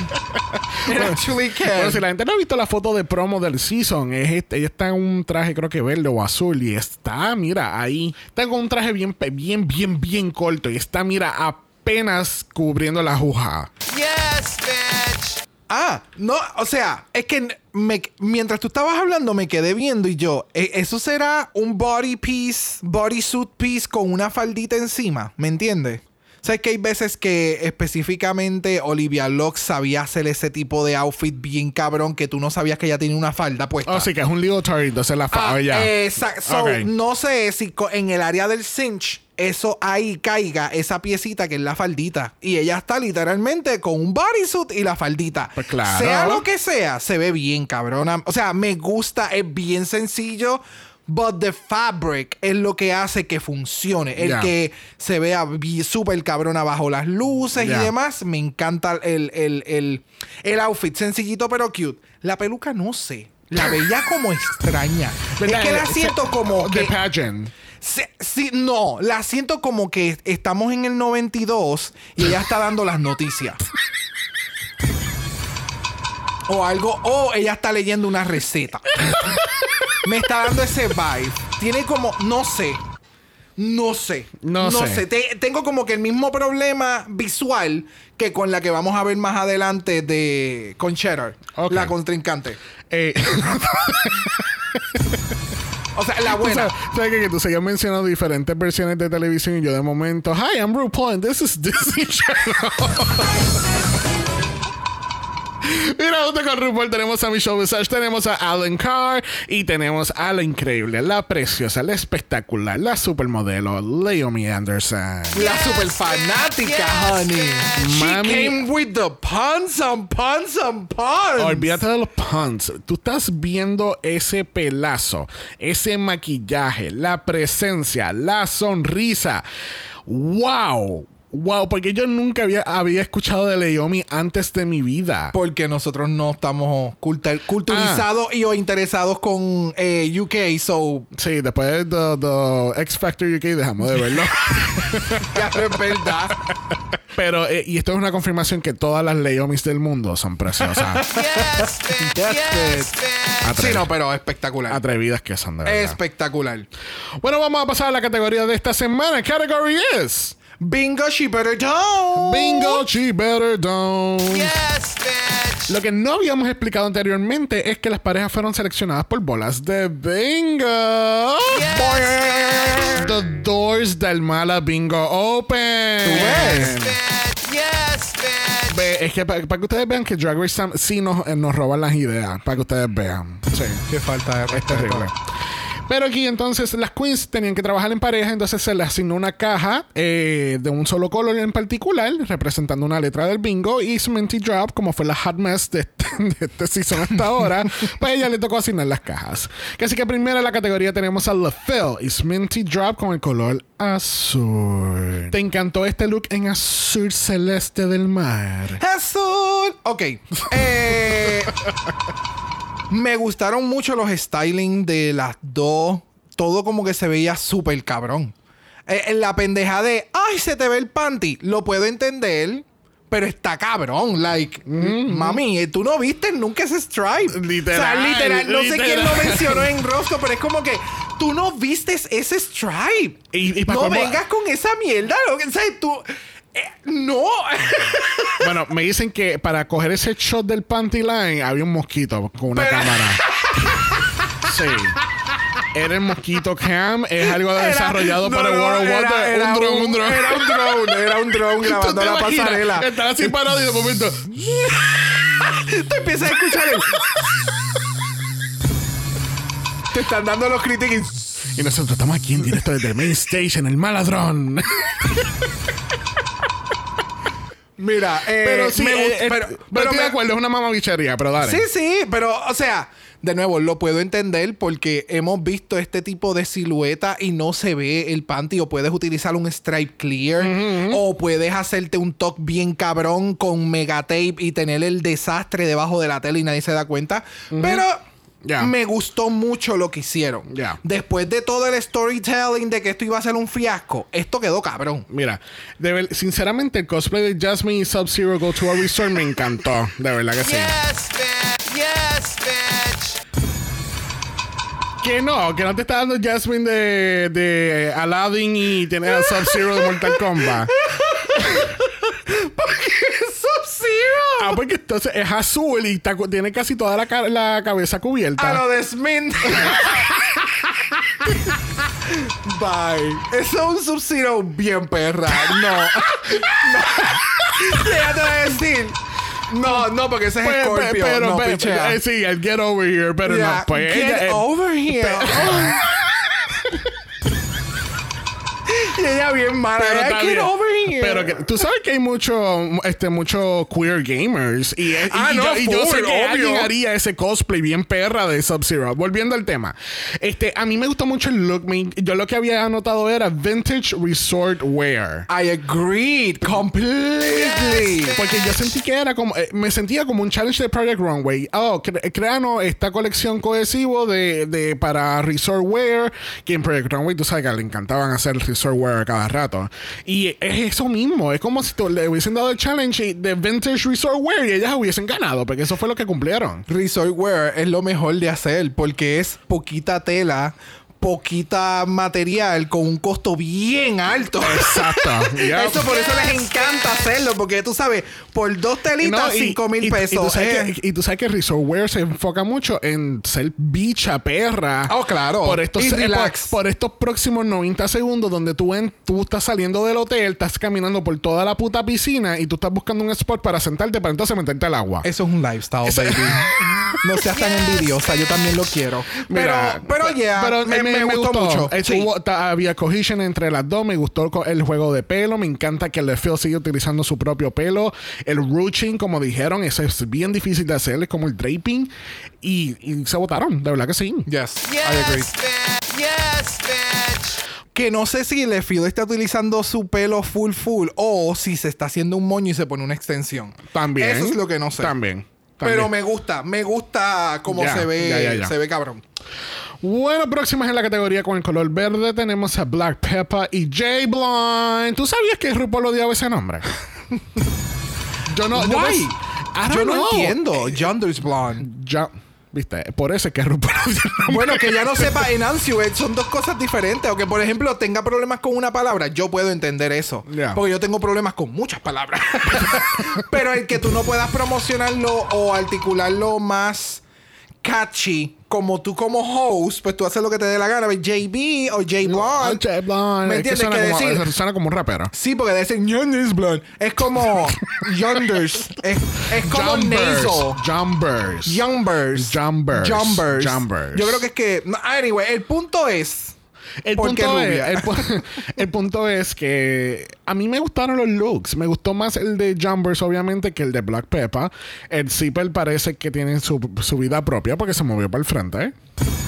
It actually Bueno, can. si la gente no ha visto la foto de promo del season, es este- ella está en un traje creo que verde o azul y está, mira, ahí. Está con un traje bien, bien, bien, bien corto y está, mira, apenas cubriendo la juja. Yes, bitch. Ah, no, o sea, es que me- mientras tú estabas hablando me quedé viendo y yo, ¿e- ¿eso será un body piece, bodysuit piece con una faldita encima? ¿Me entiendes? ¿Sabes que hay veces que específicamente Olivia Locke sabía hacer ese tipo de outfit bien cabrón que tú no sabías que ella tenía una falda puesta? Oh, sí, que es un leotard, entonces la fa Ah. Exacto. So. No sé si en el área del cinch eso ahí caiga esa piecita que es la faldita. Y ella está literalmente con un bodysuit y la faldita. Pues claro. Sea lo que sea, se ve bien, cabrona. O sea, me gusta, es bien sencillo. But the fabric es lo que hace que funcione. El que se vea súper cabrona bajo las luces y demás. Me encanta el, el, el, el outfit. Sencillito pero cute. La peluca no sé. La veía como extraña. ¿Verdad? Es que la siento como The que... pageant. Sí, sí, no, la siento como que estamos en el 92 y ella está dando las noticias. O algo, o ella está leyendo una receta. Me está dando ese vibe. Tiene como, no sé. No sé. No sé. Te- tengo como que el mismo problema visual que con la que vamos a ver más adelante de con Cheddar, Ok. la contrincante. Eh, O sea, la tú buena. sabes, sabes que, que tú seguías mencionando diferentes versiones de televisión y yo de momento, hi, I'm RuPaul and this is Disney Channel. Mira, junto con RuPaul tenemos a Michelle Visage, tenemos a Alan Carr y tenemos a la increíble, la preciosa, la espectacular, la supermodelo Leomi Anderson. La super fanática, honey. She Mami. came with the puns and puns and puns. Olvídate de los puns. Tú estás viendo ese pelazo, ese maquillaje, la presencia, la sonrisa. ¡Wow! ¡Wow! Porque yo nunca había, había escuchado de Leomi antes de mi vida. Porque nosotros no estamos culta- culturizados y o interesados con eh, UK, so Sí, después de The X Factor UK dejamos de verlo. ya es verdad. Pero, eh, y esto es una confirmación que todas las Leomis del mundo son preciosas. Yes, bitch. Yes, bitch. sí, no, pero espectacular. Atrevidas que son, de verdad. espectacular. Bueno, vamos a pasar a la categoría de esta semana. Category is... Bingo, she better don't. Bingo, she better don't. Yes, bitch. Lo que no habíamos explicado anteriormente es que las parejas fueron seleccionadas por bolas de bingo. The doors del mala bingo open. ves? Bitch. Yes, bitch. Ve, es que para que ustedes vean que Drag Race Sam- sí nos, eh, nos roban las ideas. Para que ustedes vean. Sí. Qué falta de Es terrible. Pero aquí entonces las queens tenían que trabajar en pareja, entonces se les asignó una caja eh, de un solo color en particular, representando una letra del bingo, y Sminty Drop, como fue la hot mess de este, de este season hasta ahora, pues ella le tocó asignar las cajas. Así que primero en la categoría tenemos a LaFell y Sminty Drop con el color azul. ¿Te encantó este look en azul celeste del mar? Azul. Ok. Eh, me gustaron mucho los styling de las dos. Todo como que se veía súper cabrón. Eh, en la pendeja de, ay, se te ve el panty. Lo puedo entender. Pero está cabrón, like, mami, eh, tú no viste nunca ese stripe. Literal, O sea, literal, no sé quién lo mencionó en rostro, pero es como que tú no vistes ese stripe. Y- y pa' no vengas con esa mierda. O sea, tú. Eh, no. Bueno, me dicen que para coger ese shot del panty line había un mosquito con una Pero- cámara. Sí. Era el mosquito cam, es algo desarrollado no, para no, World era- II. era Un drone, un drone. Era un drone, era un drone ¿Tú grabando la imaginas? pasarela. Estaba así parado y de momento. Te empiezas a escuchar el. Te están dando los críticos. Y nosotros estamos aquí en directo desde el main stage en el maladrón. Mira, eh, pero sí, me eh, eh, pero, pero, pero estoy me- de acuerdo, es una mamabichería, pero dale. Sí, sí, pero, o sea, de nuevo, lo puedo entender porque hemos visto este tipo de silueta y no se ve el panty. O puedes utilizar un stripe clear, o puedes hacerte un talk bien cabrón con mega tape y tener el desastre debajo de la tela y nadie se da cuenta. Pero. Me gustó mucho lo que hicieron. Ya. Después de todo el storytelling de que esto iba a ser un fiasco, esto quedó cabrón. Mira, de ver- sinceramente el cosplay de Jasmine y Sub-Zero Go to a Resort me encantó. De verdad que sí. Yes, bitch. Yes, bitch. Que no, que no te está dando Jasmine de, de Aladdin y tiene a Sub-Zero de Mortal Kombat. Ah, porque entonces es azul y está tiene casi toda la, ca- la cabeza cubierta. A lo de Smith. Bye. Eso es un Sub-Zero bien perra. No. no. Ya te voy a decir. No, no, porque ese es Pues, Scorpio. pero, no, pero, eh, sí, el get over here, pero Yeah, no, pues Get ella, over here. Y ella bien mala. Pero Ella, está "Get bien. over here". Pero que, tú sabes que hay mucho, este, mucho queer gamers. Y, y Ah, no, yo, y yo sé que alguien haría ese cosplay bien perra de Sub-Zero. Volviendo al tema. Este, a mí me gustó mucho el look. Me- yo lo que había anotado era vintage resort wear. I agreed completely. Porque yo sentí que era como. eh, me sentía como un challenge de Project Runway. Oh, cre- créanos esta colección cohesivo de, de para Resort Wear. Que en Project Runway tú sabes que le encantaban hacer Resort Wear cada rato. Y es eso mismo. Es como si le hubiesen dado el challenge de Vintage Resort Wear y ellas hubiesen ganado. Porque eso fue lo que cumplieron. Resort wear es lo mejor de hacer porque es poquita tela, poquita material con un costo bien alto. Exacto. Eso por eso les encanta hacerlo, porque tú sabes, por dos telitas, No, y- cinco mil y- pesos. Y tú, sabes eh. que, y tú sabes que Resort Wear se enfoca mucho en ser bicha, perra. Oh, claro. Por estos, Y eh, por, relax. por estos próximos 90 segundos donde tú, en, tú estás saliendo del hotel, estás caminando por toda la puta piscina y tú estás buscando un spot para sentarte para entonces meterte al agua. Eso es un lifestyle, baby. no seas tan envidiosa, yo también lo quiero. Mira, pero, pero, yeah, pero me, me gustó, mucho. Eh, Sí. ta- había cohesion entre las dos. Me gustó el juego de pelo. Me encanta que LeFil sigue utilizando su propio pelo. El ruching, como dijeron, eso es bien difícil de hacer. Es como el draping. Y, y se votaron, de verdad que sí. Yes, I agree. Yes, bitch. Yes, bitch. Que no sé si Lefield está utilizando su pelo full full o si se está haciendo un moño y se pone una extensión. También. Eso es lo que no sé. También. Pero también. me gusta, me gusta cómo Ya, se ve, ya, ya. se ve cabrón. Bueno, próximas en la categoría con el color verde tenemos a Black Pepper y Jay Blind. ¿Tú sabías que RuPaul odiaba ese nombre? yo no. Yo, Why? no- I don't Yo no know. entiendo. Yonder's Blonde. Ya, viste, por eso es que RuPaul odia el nombre. Bueno, que ya no sepa enunciate son dos cosas diferentes. O que, por ejemplo, tenga problemas con una palabra, yo puedo entender eso. Porque yo tengo problemas con muchas palabras. Pero el que tú no puedas promocionarlo o articularlo más catchy, como tú como host, pues tú haces lo que te dé la gana. JB o J Blonde. Jay Blind. ¿Me Es que entiendes? suena, Que como, decir- suena como un rapero. Sí, porque dicen Yonder's Blonde. Es como Yonders. Es, es como Jumbers. nasal. Jumbers. Jumbers. Jumbers. Jumbers. Jumbers. Yo creo que es que. no, Anyway, el punto es. El ¿Por qué punto, es, el, pu- el punto es que a mí me gustaron los looks. Me gustó más el de Jumbers, obviamente, que el de Black Pepper. El Zipper parece que tiene su, su vida propia porque se movió para el frente. ¿eh?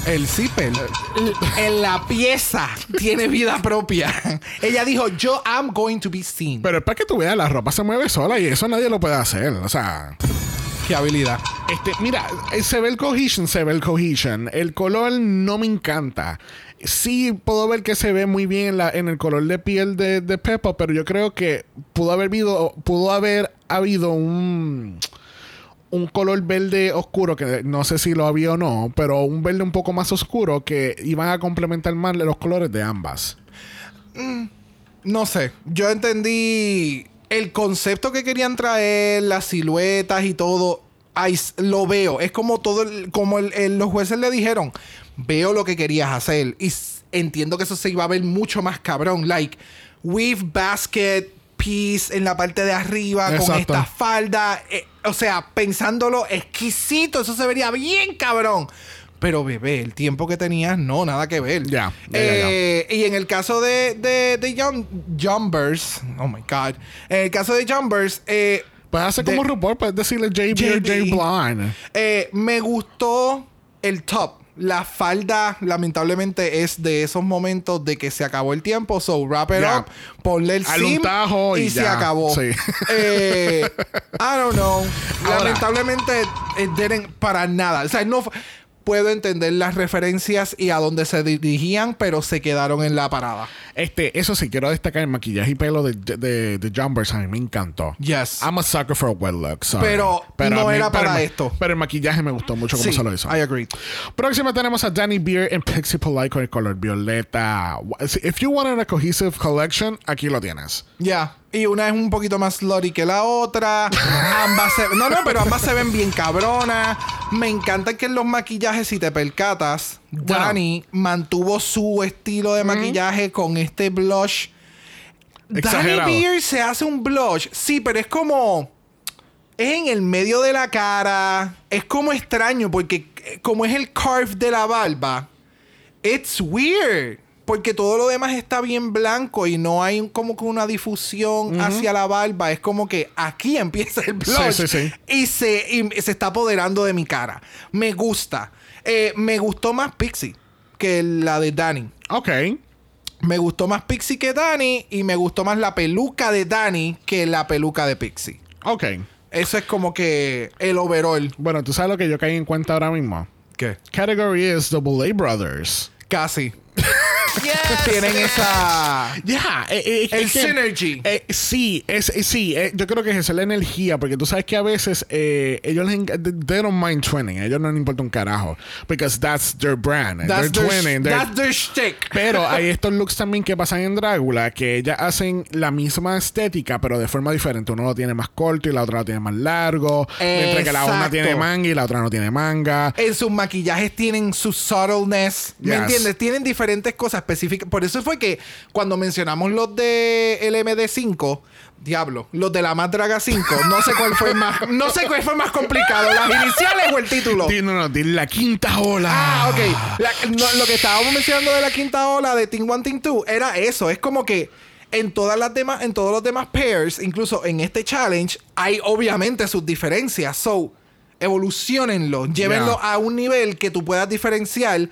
El zipper en la pieza tiene vida propia. Ella dijo, yo am going to be seen. Pero es para que tú veas, la ropa se mueve sola y eso nadie lo puede hacer. O sea, Qué habilidad. este, mira, eh, se ve el cohesion, se ve el cohesion. El color no me encanta. Sí, puedo ver que se ve muy bien en, la- en el color de piel de, de Peppa, pero yo creo que pudo haber habido, pudo haber habido un un color verde oscuro, que no sé si lo había o no, pero un verde un poco más oscuro que iban a complementar más los colores de ambas. No sé. Yo entendí el concepto que querían traer, las siluetas y todo. s- lo veo. Es como todo, el- como los jueces le dijeron. Veo lo que querías hacer. Y entiendo que eso se iba a ver mucho más cabrón. Like, weave basket piece en la parte de arriba con esta falda. eh, o sea, pensándolo exquisito. Eso se vería bien cabrón. Pero bebé, el tiempo que tenías, no, nada que ver. Ya, Eh, y en el caso de, de, de Jum- Jumbers, oh my God. En el caso de Jumbers, eh, Puedes hacer De- como RuPaul, puedes decirle JB o J JB. Blind. eh, me gustó el top. La falda, lamentablemente, es de esos momentos de que se acabó el tiempo. So, wrap it up, ponle el un sim tajo y se acabó. Sí. Eh, I don't know. Ahora. lamentablemente, eh, didn't para nada. O sea, no puedo entender las referencias y a dónde se dirigían, pero se quedaron en la parada. Este, eso sí, quiero destacar el maquillaje y pelo de, de, de. A mí me encantó. Yes. I'm a sucker for wet look. sorry. Pero no a mí- era pero para el- esto. Pero el maquillaje me gustó mucho como Sí, se lo hizo. I agree. Próxima tenemos a Danny Beer en Pixie Polite con el color violeta. If you wanted a cohesive collection, aquí lo tienes. Ya. Y una es un poquito más slutty que la otra. ambas se... No, no, pero ambas se ven bien cabronas. Me encanta que en los maquillajes, si te percatas, Bueno. Dani mantuvo su estilo de maquillaje con este blush. Exagerado. Danny Beer se hace un blush. Sí, pero es como... Es en el medio de la cara. Es como extraño porque eh, como es el carve de la barba, it's weird. Porque todo lo demás está bien blanco y no hay como que una difusión hacia la barba. Es como que aquí empieza el blush Sí, sí, sí. Y, se, y se está apoderando de mi cara. Me gusta. Eh, me gustó más Pixie que la de Danny. Ok. Me gustó más Pixie que Danny y me gustó más la peluca de Danny que la peluca de Pixie. Ok. Eso es como que el overall. Bueno, tú sabes lo que yo caí en cuenta ahora mismo. ¿Qué? Category is Double A Brothers. Casi. Yes, Tienen esa... Ya, eh, eh, El es que- synergy. eh, sí, es, eh, sí, eh, yo creo que esa es la energía, porque tú sabes que a veces eh, ellos les they don't mind twinning, a ellos no les importa un carajo, because that's their brand, That's they're their, twinning, they're- that's their shtick. pero hay estos looks también que pasan en Drácula que ellas hacen la misma estética, pero de forma diferente. Uno lo tiene más corto y la otra lo tiene más largo. Mientras que la una tiene manga y la otra no tiene manga. En sus maquillajes tienen su subtleness. ¿Me Yes. entiendes? Tienen diferentes cosas específicas. Por eso fue que cuando mencionamos los de el MD5, diablo, los de la más Draga 5, no sé cuál fue más, no sé cuál fue más complicado, las iniciales o el título. No, no, di la quinta ola. Ah, ok. La- no, lo que estábamos mencionando de la quinta ola de Team 1, Team 2 era eso. Es como que en todas las demás, en todos los demás pairs, incluso en este challenge, hay obviamente sus diferencias. So, evolucionenlo, llévenlo Yeah. a un nivel que tú puedas diferenciar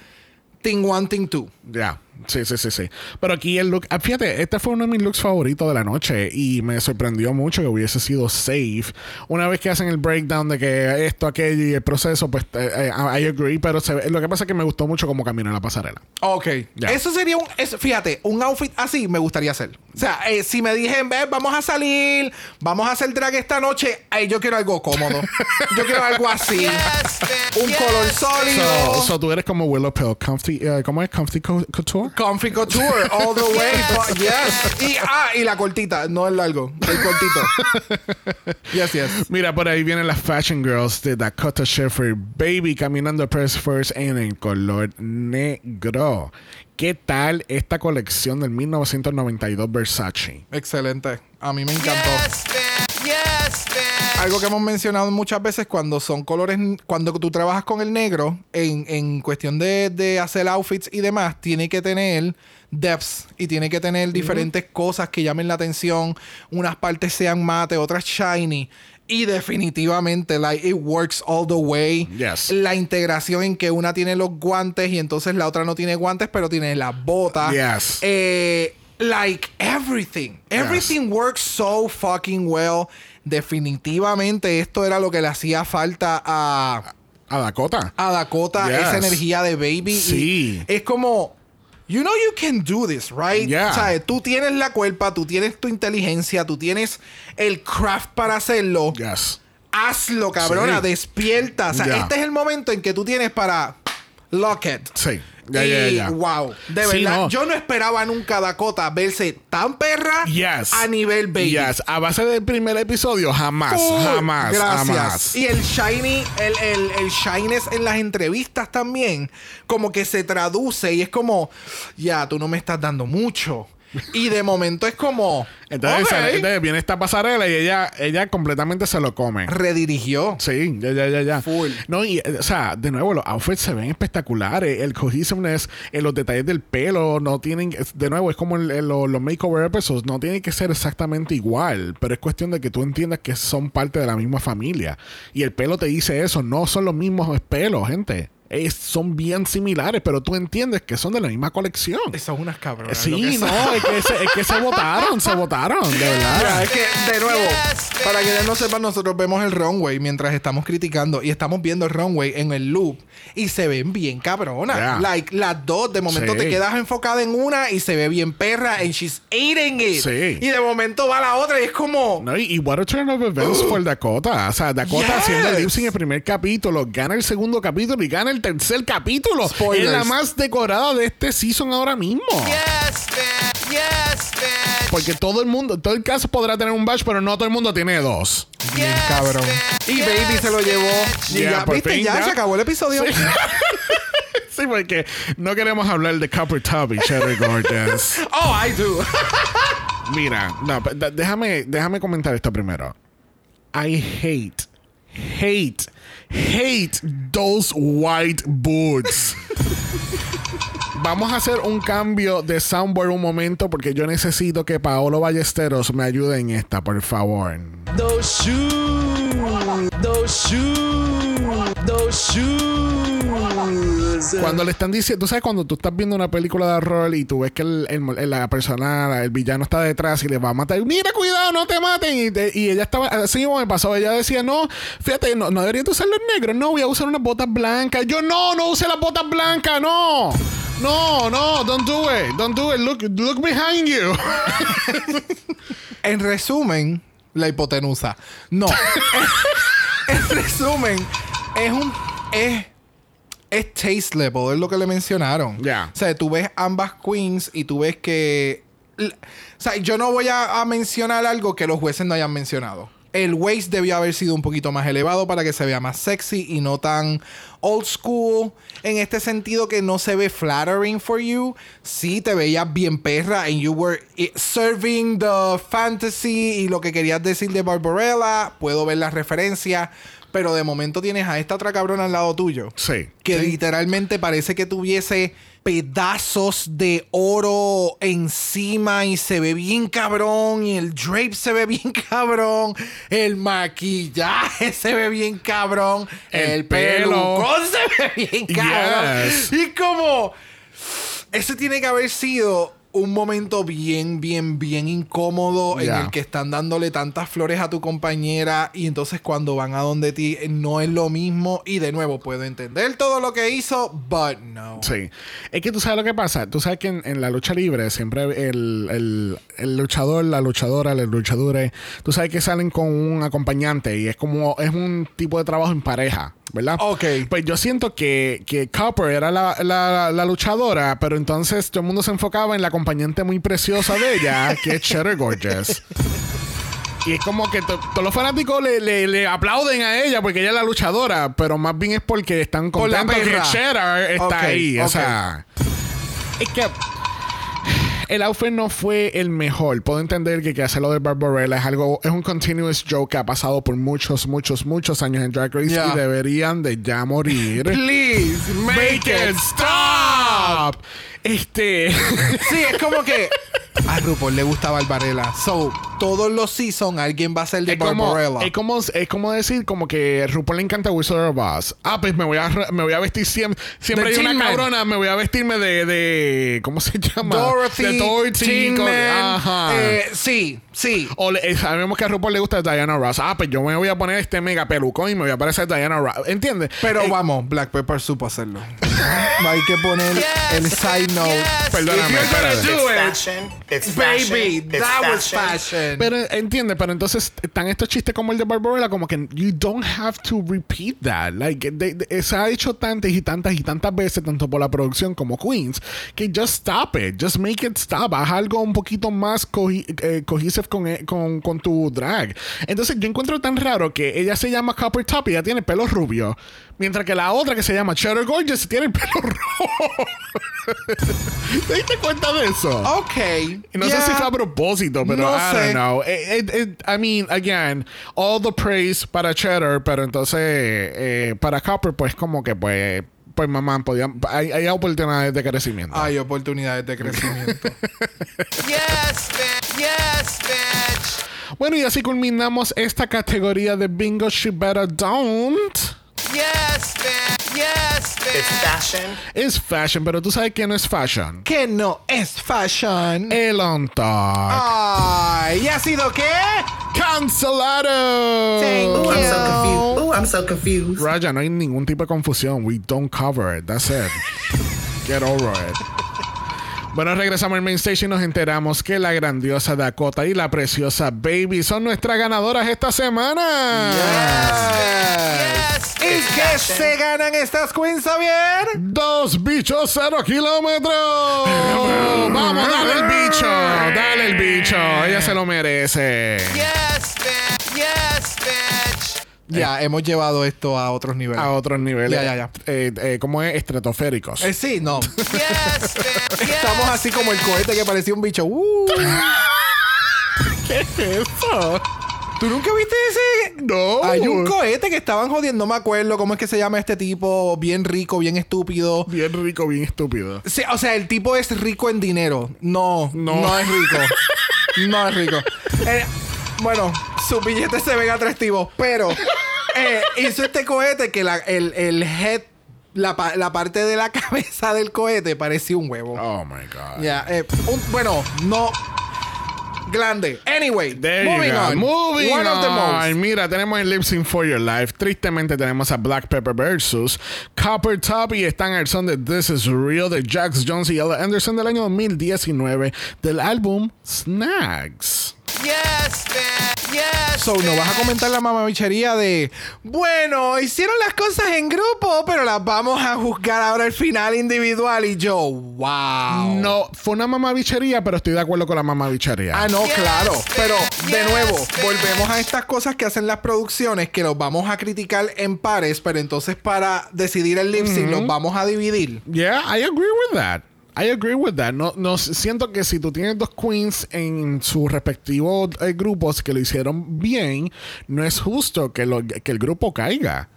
Team 1, Team 2. Ya, sí, sí, sí, sí. Pero aquí el look, ah, fíjate, este fue uno de mis looks favoritos de la noche y me sorprendió mucho que hubiese sido safe. Una vez que hacen el breakdown de que esto, aquello y el proceso, pues eh, eh, I agree, pero se lo que pasa es que me gustó mucho cómo caminó en la pasarela. Ok. Ya. Eso sería un. eso- fíjate, un outfit así me gustaría hacer. O sea, eh, si me dije, "Ve, vamos a salir, vamos a hacer drag esta noche, ay, yo quiero algo cómodo. yo quiero algo así. Yes, un Yes. color sólido. So, so tú eres como Willow Pill, comfy, eh, ¿cómo es? Comfy co- couture. Comfy Couture, all the way. but yes. Y, ah, y la cortita, no el largo, el cortito. yes, yes. Mira, por ahí vienen las Fashion Girls de Dakota Sheffer, Baby, caminando Press First en el color negro. ¿Qué tal esta colección del 1992 Versace? Excelente. A mí me encantó. Yes. Algo que hemos mencionado muchas veces cuando son colores, cuando tú trabajas con el negro, en, en cuestión de, de hacer outfits y demás, tiene que tener depths y tiene que tener diferentes cosas que llamen la atención. Unas partes sean mate, otras shiny. Y definitivamente, like, it works all the way. Yes. La integración en que una tiene los guantes y entonces la otra no tiene guantes, pero tiene las botas. Yes. Eh, like everything. Everything works so fucking well. Definitivamente esto era lo que le hacía falta a, A Dakota. a Dakota, Yes. esa energía de baby. Y Sí. es como, you know you can do this, right? Yeah. O sea, tú tienes la culpa, tú tienes tu inteligencia, tú tienes el craft para hacerlo. Yes. Hazlo, cabrona, Sí. despierta. O sea, este es el momento en que tú tienes para lock it. Sí. Ya, y ya, ya. wow, de Sí, verdad, no. yo no esperaba nunca a Dakota verse tan perra Yes. a nivel baby. Yes. A base del primer episodio, jamás, jamás, Gracias. jamás. Y el shiny, el, el, el shyness en las entrevistas también, como que se traduce y es como, ya, tú no me estás dando mucho. Y de momento es como, Entonces, ok. sale- entonces viene esta pasarela y ella, ella completamente se lo come. redirigió. Sí, ya, ya, ya, ya. Full. No, y, eh, o sea, de nuevo, los outfits se ven espectaculares. El cohesiveness, eh, los detalles del pelo, no tienen, de nuevo, es como el- el- los, los makeover episodes, no tienen que ser exactamente igual, pero es cuestión de que tú entiendas que son parte de la misma familia. Y el pelo te dice eso, no son los mismos pelos, gente. Es- son bien similares, pero tú entiendes que son de la misma colección. Son unas cabronas. Sí, que no, es que, se, es que se votaron, se votaron, de Mira, verdad. es que, de nuevo, Yes, para quienes no sepan, nosotros vemos el runway mientras estamos criticando y estamos viendo el runway en el loop y se ven bien cabronas. Yeah. Like, las dos, de momento Sí. te quedas enfocada en una y se ve bien perra and she's eating it. Sí. Y de momento va la otra y es como... No, y, y what a turn of events for Dakota. O sea, Dakota Yes. haciendo el lip en el primer capítulo, gana el segundo capítulo y gana el tercer capítulo. Spoilers. Es la más decorada de este season ahora mismo. Yes, bitch. Yes, bitch. Porque todo el mundo, todo el caso podrá tener un badge, pero no todo el mundo tiene dos. Bien Yes, cabrón. bitch. Y Baby Yes, se lo llevó. bitch. Y Yeah, ya, por ¿viste? fin, ya, ya. se acabó el episodio. Sí, porque no queremos hablar de Copper Tubby, Cherry Gorgeous. Oh, I do. Mira, no, déjame, déjame comentar esto primero. I hate, hate, hate those white boots. Vamos a hacer un cambio de soundboard un momento porque yo necesito que Paolo Ballesteros me ayude en esta, por favor. Those shoes, those shoes, those shoes. Cuando le están diciendo, tú sabes, cuando tú estás viendo una película de horror y tú ves que el, el- la persona, el villano está detrás y le va a matar, mira, cuidado, no te maten. Y, te- y ella estaba, así como me pasó, ella decía, no, fíjate, no, no deberías usar los negros, no, voy a usar unas botas blancas. Yo, no, no use las botas blancas, no. No, no, don't do it, don't do it, look, look behind you. En resumen, la hipotenusa. No. en resumen, es un. Es. Es taste level, es lo que le mencionaron. Ya. O sea, tú ves ambas queens y tú ves que. O sea, yo no voy a, a mencionar algo que los jueces no hayan mencionado. El waist debió haber sido un poquito más elevado para que se vea más sexy y no tan old school. En este sentido que no se ve flattering for you. Sí, te veías bien perra and you were serving the fantasy y lo que querías decir de Barbarella. Puedo ver la referencia. Pero de momento tienes a esta otra cabrona al lado tuyo Sí. que Sí. literalmente parece que tuviese pedazos de oro encima y se ve bien cabrón y el drape se ve bien cabrón, el maquillaje se ve bien cabrón, El el, pelo. se ve bien cabrón. Yes. Y como ese tiene que haber sido un momento bien, bien, bien incómodo Ya. en el que están dándole tantas flores a tu compañera y entonces cuando van a donde ti eh, no es lo mismo y de nuevo puedo entender todo lo que hizo, but no. Sí. Es que tú sabes lo que pasa. Tú sabes que en, en la lucha libre siempre el, el- el luchador, la luchadora, los luchadores, tú sabes que salen con un acompañante y es como, es un tipo de trabajo en pareja. ¿Verdad? Ok. Pues yo siento que, que Copper era la, la- la luchadora, pero entonces todo el mundo se enfocaba en la acompañante muy preciosa de ella, que es Cheddar Gorgeous. Y es como que to- todos los fanáticos le, le- le aplauden a ella porque ella es la luchadora, pero más bien es porque están Por contentos que perra. Cheddar está Ok, ahí. O ok. sea, es que el outfit no fue el mejor. Puedo entender que, que hacerlo de Barbarella es algo, es un continuous joke que ha pasado por muchos, muchos, muchos años en Drag Race Yeah. y deberían de ya morir. Please make, it stop. Este. Sí, es como que a RuPaul le gusta Barbarella. So, todos los seasons alguien va a ser de Es como, Barbarella. es, como, es como decir como que RuPaul le encanta Wizard of Oz. Ah, pues me voy a, me voy a vestir siempre. Siempre De hay una Man. cabrona, me voy a vestirme de, de ¿cómo se llama? Dorothy, De Dorothy. Ajá. eh, sí, sí. O le- eh, sabemos que a RuPaul le gusta Diana Ross. Ah, pues yo me voy a poner este mega pelucón y me voy a parecer Diana Ross. ¿Entiendes? Pero Eh, vamos, Black Pepper supo hacerlo. hay que poner el side note. Yes. Perdóname, espérate. It's it, fashion. It's fashion. baby, It's that was fashion. fashion. Pero entiende, pero entonces están estos chistes como el de Barbarella, como que you don't have to repeat that. Like, they- they- se ha hecho tantas y tantas y tantas veces, tanto por la producción como Queens, que just stop it, just make it stop. Haz algo un poquito más cohi- eh, cohesive con, eh, con, con tu drag. Entonces yo encuentro tan raro que ella se llama Copper Top y ella tiene pelo rubio, mientras que la otra que se llama Cheddar Gorgeous tiene el pelo rojo. ¿Te diste cuenta de eso? Ok. No sé yeah. si fue a propósito, pero No I sé. don't know. It- it- it- I mean, again, all the praise para Cheddar, pero entonces eh, para Copper, pues como que pues, pues mamá, podían, hay, hay oportunidades de crecimiento. Hay oportunidades de crecimiento. Yes, bitch. Yes, bitch. Bueno, y así culminamos esta categoría de Bingo She Better Don't. Yes, man. Yes, man. It's bitch. fashion. Es fashion, pero tú sabes quién no es fashion. que no es fashion. El On Talk. Ay, ¿y ha sido qué? ¡Cancelado! Thank Ooh, I'm so confused. Ooh, I'm so confused. Raya, no hay ningún tipo de confusión. We don't cover it. That's it. Get over it. Bueno, regresamos al main stage y nos enteramos que la grandiosa Dakota y la preciosa Baby son nuestras ganadoras esta semana. Yes, ¿Y bitch. qué se ganan estas queens, Javier? Dos bichos, cero kilómetros. Vamos, dale el bicho. Dale el bicho. Ella se lo merece. Yes. Yes, Ya, hemos llevado esto a otros niveles. A otros niveles. Ya, ya, ya. Eh, eh, como es estratosféricos. Eh, sí, no. Yes, bitch. Estamos Yes, así como el cohete que parecía un bicho. Uh. ¿Qué es eso? ¿Tú nunca viste ese? No. Hay un cohete que estaban jodiendo, no me acuerdo cómo es que se llama este tipo, bien rico, bien estúpido. Bien rico, bien estúpido. Sí, o sea, el tipo es rico en dinero. No, no, No. es rico. no es rico. Eh, bueno, sus billetes se ven atractivos, pero eh, hizo este cohete que la- el, el head, la, pa- la parte de la cabeza del cohete parecía un huevo. Oh my God. Ya, eh, un- bueno, no. Grande. Anyway, There moving on. Moving One of the most. on. Mira, tenemos el Lip Sync for Your Life. Tristemente tenemos a Black Pepper versus Copper Top y están al son de This Is Real de Jax Jones y Ella Anderson del año 2019 del álbum Snags. Yes. Yes. So, ¿no vas a comentar la mamabichería de bueno, hicieron las cosas en grupo, pero las vamos a juzgar ahora al final individual? Y yo, wow. No, fue una mamabichería, pero estoy de acuerdo con la mamabichería. Ah, no, Yes, claro. Pero, de yes, nuevo, volvemos a estas cosas que hacen las producciones que los vamos a criticar en pares, pero entonces para decidir el lip sync los vamos a dividir. Yeah, I agree with that. I agree with that. No, no siento que si tú tienes dos queens en sus respectivos eh, grupos que lo hicieron bien, no es justo que, lo- que el grupo caiga.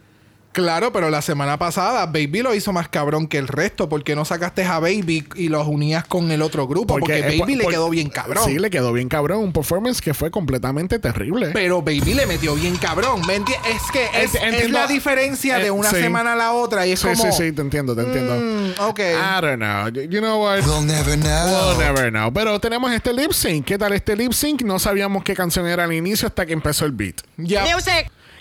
Claro, pero la semana pasada Baby lo hizo más cabrón que el resto. porque no sacaste a Baby y los unías con el otro grupo? Porque, eh, Baby por- le por- quedó bien cabrón. Sí, le quedó bien cabrón. Un performance que fue completamente terrible. Pero Baby le metió bien cabrón. ¿Me Es que es, la diferencia de Eh, una sí. semana a la otra. Y es sí, como. sí, sí, te entiendo, te entiendo. Mm, ok. I don't know. You know what? We'll never know. We'll never know. Pero tenemos este lip sync. ¿Qué tal este lip sync? No sabíamos qué canción era al inicio hasta que empezó el beat. Ya.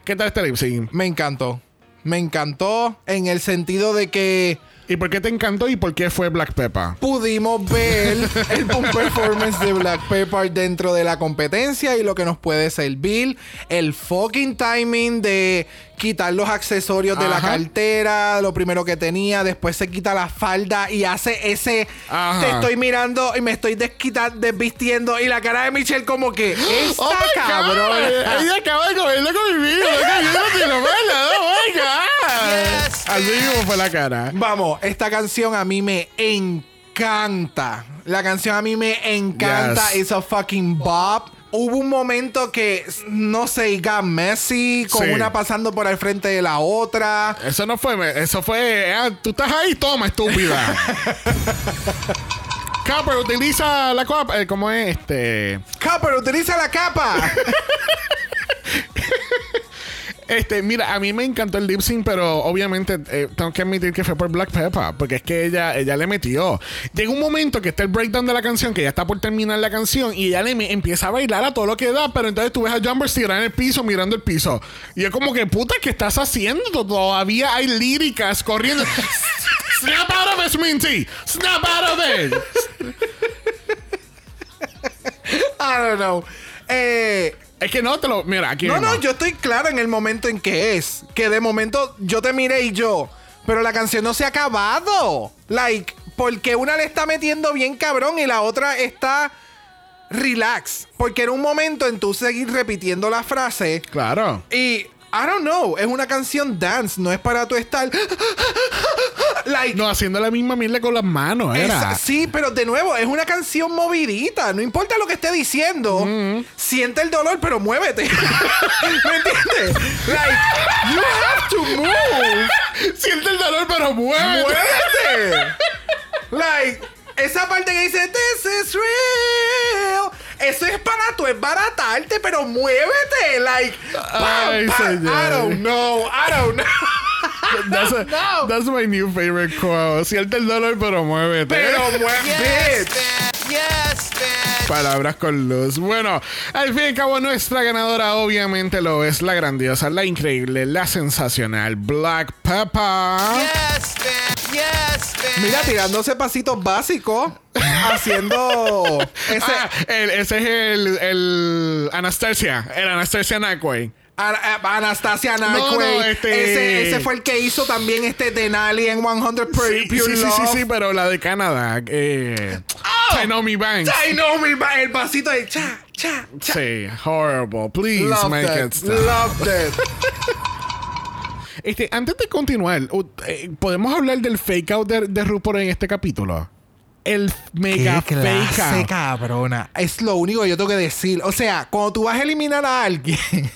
¿Qué tal este lip sync? Me encantó. Me encantó en el sentido de que ¿Y por qué te encantó y por qué fue Black Peppa? pudimos ver el performance de Black Pepper dentro de la competencia y lo que nos puede servir. El fucking timing de quitar los accesorios de la Ajá. cartera, lo primero que tenía, después se quita la falda y hace ese Ajá. te estoy mirando y me estoy desquita- desvistiendo y la cara de Michelle como que esta Oh my God. cabrona. Ella acaba de comerlo conmigo. Oh my God. Yes, Así mismo fue la cara. Vamos, esta canción a mí me encanta. La canción a mí me encanta. Yes. It's a fucking bop. Hubo un momento que, no sé, got messy, con Sí. una pasando por al frente de la otra. Eso no fue, eso fue, ah, tú estás ahí, toma, estúpida. Copper utiliza la copa, eh, ¿cómo es este? Copper, utiliza la capa. Este, mira, a mí me encantó el lip sync, pero obviamente eh, tengo que admitir que fue por Black Peppa, porque es que ella, ella le metió. Llega un momento que está el breakdown de la canción, que ya está por terminar la canción, y ella le empieza a bailar a todo lo que da, pero entonces tú ves a Jumbers tirar en el piso, mirando el piso. Y es como que, puta, ¿qué estás haciendo? Todavía hay líricas corriendo. Snap out of it, Minty. Snap out of it. I don't know. Eh, Es que no te lo. Mira, aquí. no, mismo. no, yo estoy claro en el momento en que es. Que de momento yo te miré y yo. Pero la canción no se ha acabado. Like, porque una le está metiendo bien cabrón y la otra está relax. Porque era un momento en tú seguir repitiendo la frase. Claro. Y I don't know, es una canción dance, no es para tú estar. like. No, haciendo la misma mierda con las manos, era. Sí, pero de nuevo, es una canción movidita. No importa lo que esté diciendo, siente el dolor, pero muévete. ¿Me entiendes? Like, you have to move. Siente el dolor, pero mueve. ¡Muévete! like, esa parte que dice, This is real. Eso es para tú esbaratarte, pero muévete. Like, pam, Ay, pam. señor. I don't know. I don't know. That's, a- No. that's my new favorite quote. Siente el dolor, pero muévete. Pero Yes, muévete. bitch. Yes, bitch. Palabras con luz. Bueno, al fin y al cabo, nuestra ganadora obviamente lo es la grandiosa, la increíble, la sensacional Black Peppa. Yes, bitch. Yes, bitch. Mira, tirándose pasitos básicos, haciendo ese Ah, el- ese es el, el Anastasia, el Anastasia Nightway. A- Anastasia no, Nyquay. este- ese, ese fue el que hizo también este Denali en 100 Pure, Sí, sí, sí, sí, Love. sí, pero la de Canadá. Eh, Oh. Naomi Banks. I know me, ba- el pasito de cha, cha, cha. Sí, horrible. Please Loved make it. it stop. Loved it. Este, antes de continuar, eh, ¿podemos hablar del fake out de, de RuPaul en este capítulo? El mega Qué fake clase cabrona. Es lo único que yo tengo que decir. O sea, cuando tú vas a eliminar a alguien.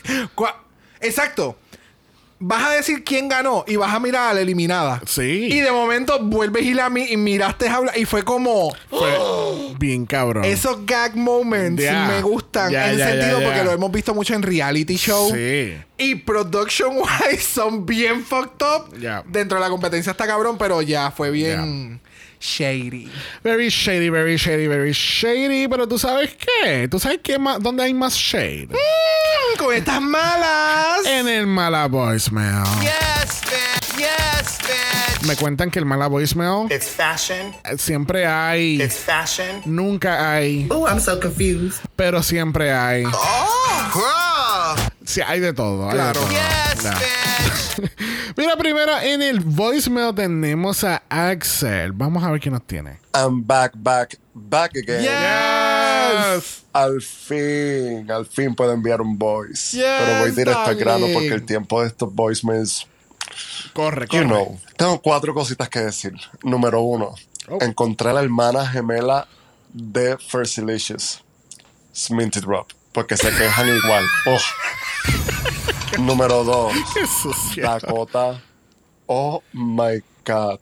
Exacto. Vas a decir quién ganó y vas a mirar a la eliminada. Sí. Y de momento vuelves y la mi- y miraste a hablar. Y fue como. Fue bien cabrón. Esos gag moments me gustan. En sentido porque lo hemos visto mucho en reality show. Sí. Y production wise son bien fucked up. Dentro de la competencia está cabrón, pero ya fue bien shady. Very shady, very shady, very shady. Pero tú sabes qué? ¿Tú sabes qué más, dónde hay más shade? Mm, con estas malas. En el mala voicemail. Yes, bitch. Yes, bitch. Me cuentan que el mala voicemail It's fashion. siempre hay. It's fashion. Nunca hay, Ooh, I'm so confused. pero siempre hay. Oh, girl. Sí, hay de todo. hay de Claro. todo. Yes, Ya. bitch. Mira, primero en el voicemail tenemos a Axel. Vamos a ver qué nos tiene. I'm back, back, back again. Yes. Al fin, al fin puedo enviar un voice. Yes, Pero voy directo al grano porque el tiempo de estos voicemails, Corre, you corre. know. Tengo cuatro cositas que decir. Número uno, Oh. encontré a la hermana gemela de First Delicious, Sminty Drop, porque se quejan igual. Oh. Número dos. Dakota. Oh my God.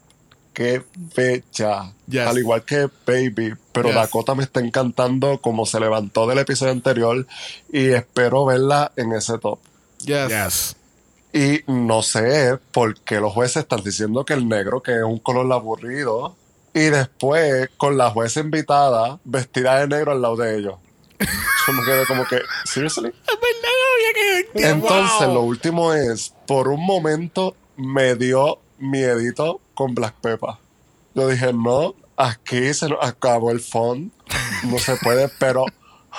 Qué fecha. Yes. Al igual que Baby. Pero Yes. Dakota me está encantando como se levantó del episodio anterior. Y espero verla en ese top. Yes. Yes. Y no sé por qué los jueces están diciendo que el negro, que es un color aburrido. Y después, con la jueza invitada, vestida de negro al lado de ellos. Yo me quedé como que, ¿seriously? Entonces, lo último es, por un momento me dio miedito con Black Pepper. Yo dije, no, aquí se nos acabó el font, no se puede, pero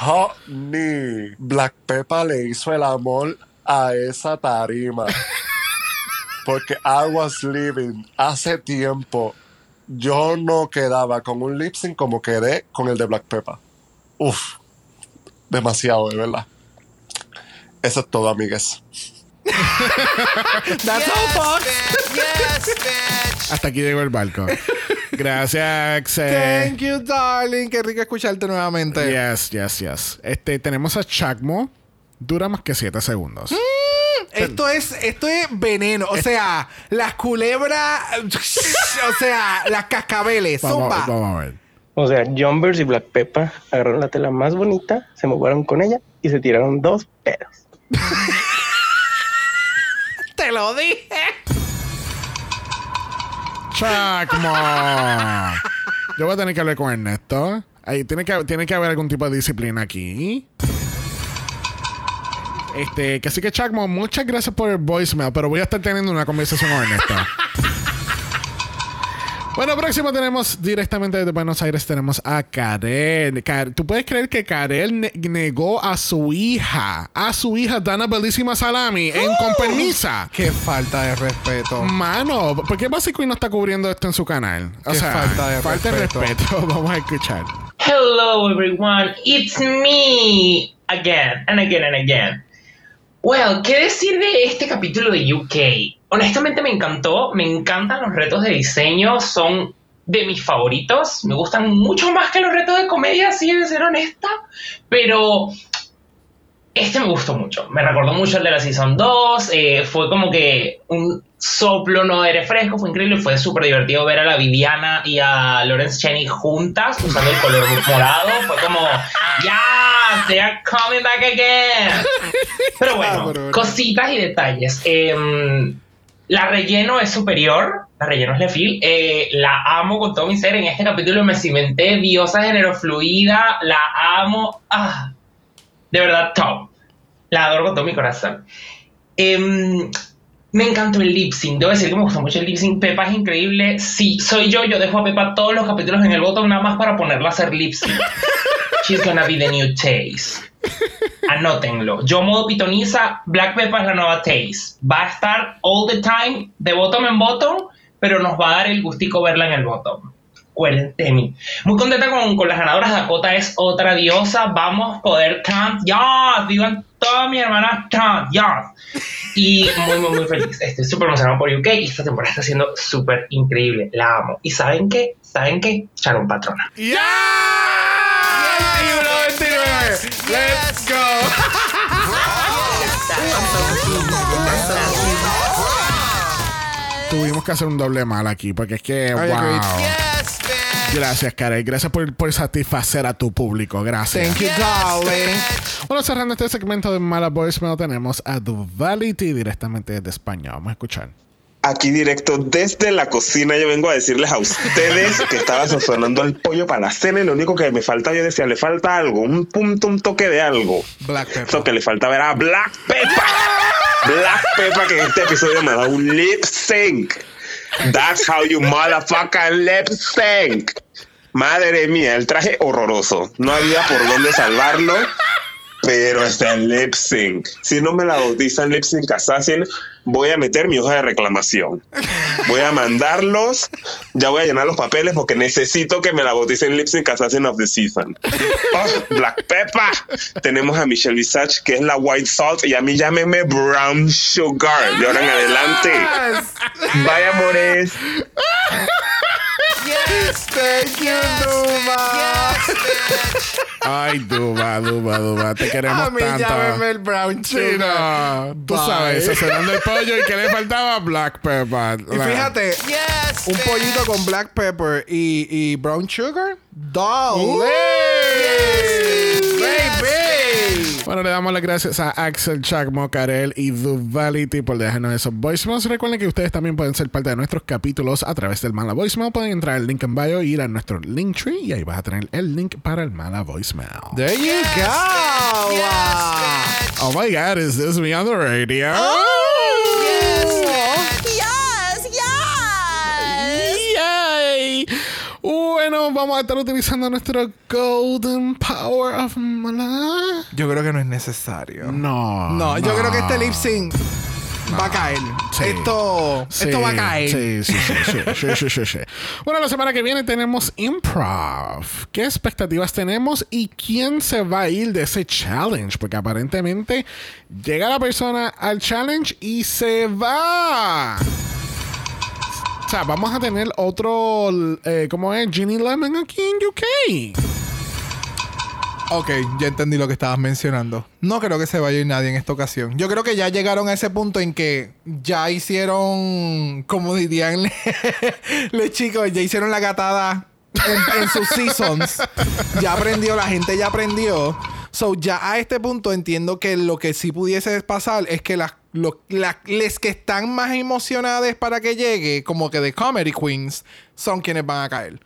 honey, Black Pepper le hizo el amor a esa tarima. Porque I was living hace tiempo. Yo no quedaba con un lip sync como quedé con el de Black Pepper. Uf, demasiado, de verdad. Eso es todo, amigues. That's all, Fox. Bitch. Yes, bitch. Hasta aquí llegó el barco. Gracias, Axel. Thank you, darling. Qué rico escucharte nuevamente. Yes, yes, yes. Este, tenemos a Chacmo. Dura más que 7 segundos. Esto es, esto es veneno. O sea, las culebras. o sea, las cascabeles. Vamos, Zumba. vamos a ver. O sea, Jumpers y Black Pepper agarraron la tela más bonita, se movaron con ella y se tiraron dos pedos. Te lo dije. Chacmo. Yo voy a tener que hablar con Ernesto. Ahí tiene que, tiene que haber algún tipo de disciplina aquí. Este, que así que Chacmo, muchas gracias por el voicemail, pero voy a estar teniendo una conversación con Ernesto. Bueno, próximo tenemos directamente desde Buenos Aires tenemos a Karel. Kar- ¿Tú puedes creer que Karel ne- negó a su hija, a su hija Dana Bellísima Salami en con permisa? Qué falta de respeto. Mano, ¿por qué Basic no está cubriendo esto en su canal? O Qué sea, falta de respeto. respeto. Vamos a escuchar. Hello, everyone. It's me again and again and again. Well, ¿qué decir de este capítulo de UK? Honestamente me encantó, me encantan los retos de diseño, son de mis favoritos, me gustan mucho más que los retos de comedia, si de ser honesta, pero este me gustó mucho, me recordó mucho el de la Season 2, eh, fue como que un soplo no de aire fresco, fue increíble, fue súper divertido ver a la Viviana y a Lawrence Cheney juntas usando el color morado, fue como, ya, they are coming back again. Pero bueno, Cabrón. cositas y detalles. Em, la relleno es superior, la relleno es Lefil, eh, la amo con todo mi ser, en este capítulo me cimenté, diosa generofluida, la amo, ah, de verdad top, la adoro con todo mi corazón. Em, me encantó el lip sync, debo decir que me gustó mucho el lip sync, Pepa es increíble, si soy yo, yo dejo a Pepa todos los capítulos en el botón nada más para ponerla a hacer lip sync. She's gonna be the new Chase. Anótenlo. Yo modo pitoniza, Black Peppa es la nueva Chase. Va a estar all the time, de bottom en bottom, pero nos va a dar el gustico verla en el bottom. Cuénteme. Muy contenta con, con las ganadoras. Dakota es otra diosa. Vamos a poder camp. Yes, digan todas mis hermanas camp. Yes. Y muy, muy, muy feliz. Estoy súper emocionado por UK y esta temporada está siendo súper increíble. La amo. ¿Y saben qué? ¿Saben qué? Sharon Patrona. Yeah. Let's go. Tuvimos que hacer un doble mal aquí porque es que, wow. Yes, Gracias, Karel. Gracias por, por, satisfacer a tu público. Gracias. Thank you, darling. Bueno, cerrando este segmento de Mala Voicemail, tenemos a Duvality directamente desde España. Vamos a escuchar. Aquí directo desde la cocina yo vengo a decirles a ustedes que estaba sazonando el pollo para la cena y lo único que me falta, yo decía, le falta algo, un punto, un toque de algo. Black Eso pepper. que le faltaba era Black Pepper. Black Pepper que en este episodio me da un lip sync. That's how you motherfucking lip sync. Madre mía, el traje horroroso. No había por dónde salvarlo. Pero está el lip sync. Si no me la bautizan lip sync assassin, voy a meter mi hoja de reclamación. Voy a mandarlos. Ya voy a llenar los papeles porque necesito que me la bauticen lip sync assassin of the season. Oh, Black Pepper. Tenemos a Michelle Visage, que es la white salt, y a mí llámeme brown sugar. De ahora en adelante. Vaya amores. Yes, Thank you, Duma. Ay, Duba, Duba, Duba. Te queremos A mí tanto. llámeme el brown Sí, sugar. no. Tú Bye. sabes, sazonando el pollo y que le faltaba Black Pepper. Y fíjate, yes, un pollito con black pepper y, y brown sugar. Darling. Baby. Bueno, le damos las gracias a Axel, Chuck, Mocarel y Duvality por dejarnos esos voicemails. Recuerden que ustedes también pueden ser parte de nuestros capítulos a través del Mala Voicemail. Pueden entrar al link en bio y ir a nuestro Linktree y ahí vas a tener el link para el Mala Voicemail. There you go. Oh my God, is this me on the radio? Yes, Vamos a estar utilizando nuestro Golden Power of Mala. Yo creo que no es necesario. No. No, yo creo que este lip sync va a caer. Sí. Esto, Sí, esto va a caer. Sí, sí, sí, sí, sí, sí, sí, sí. Bueno, la semana que viene tenemos improv. ¿Qué expectativas tenemos y quién se va a ir de ese challenge? Porque aparentemente llega la persona al challenge y se va. Sea, vamos a tener otro, eh, ¿cómo es? Ginny Lemon aquí en UK. Ok, ya entendí lo que estabas mencionando. No creo que se vaya a ir nadie en esta ocasión. Yo creo que ya llegaron a ese punto en que ya hicieron, como dirían los chicos, ya hicieron la gatada en, en sus seasons. Ya aprendió, la gente ya aprendió. So, ya a este punto entiendo que lo que sí pudiese pasar es que las los la- les que están más emocionadas para que llegue, como que de Comedy Queens, son quienes van a caer.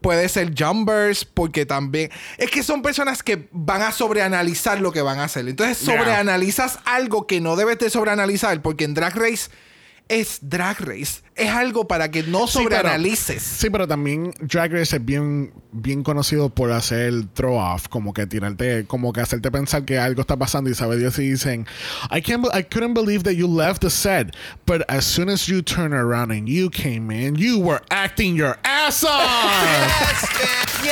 Puede ser jumpers, porque también. Es que son personas que van a sobreanalizar lo que van a hacer. Entonces, Yeah. sobreanalizas algo que no debes de sobreanalizar, porque en Drag Race es Drag Race. Es algo para que no Sí, sobreanalices. Sí, pero también Drag Race es bien, bien conocido por hacer throw off, como que tirarte, como que hacerte pensar que algo está pasando y sabe Dios y dicen, I can't, I couldn't believe that you left the set, but as soon as you turned around and you came in, you were acting your ass off. Ve,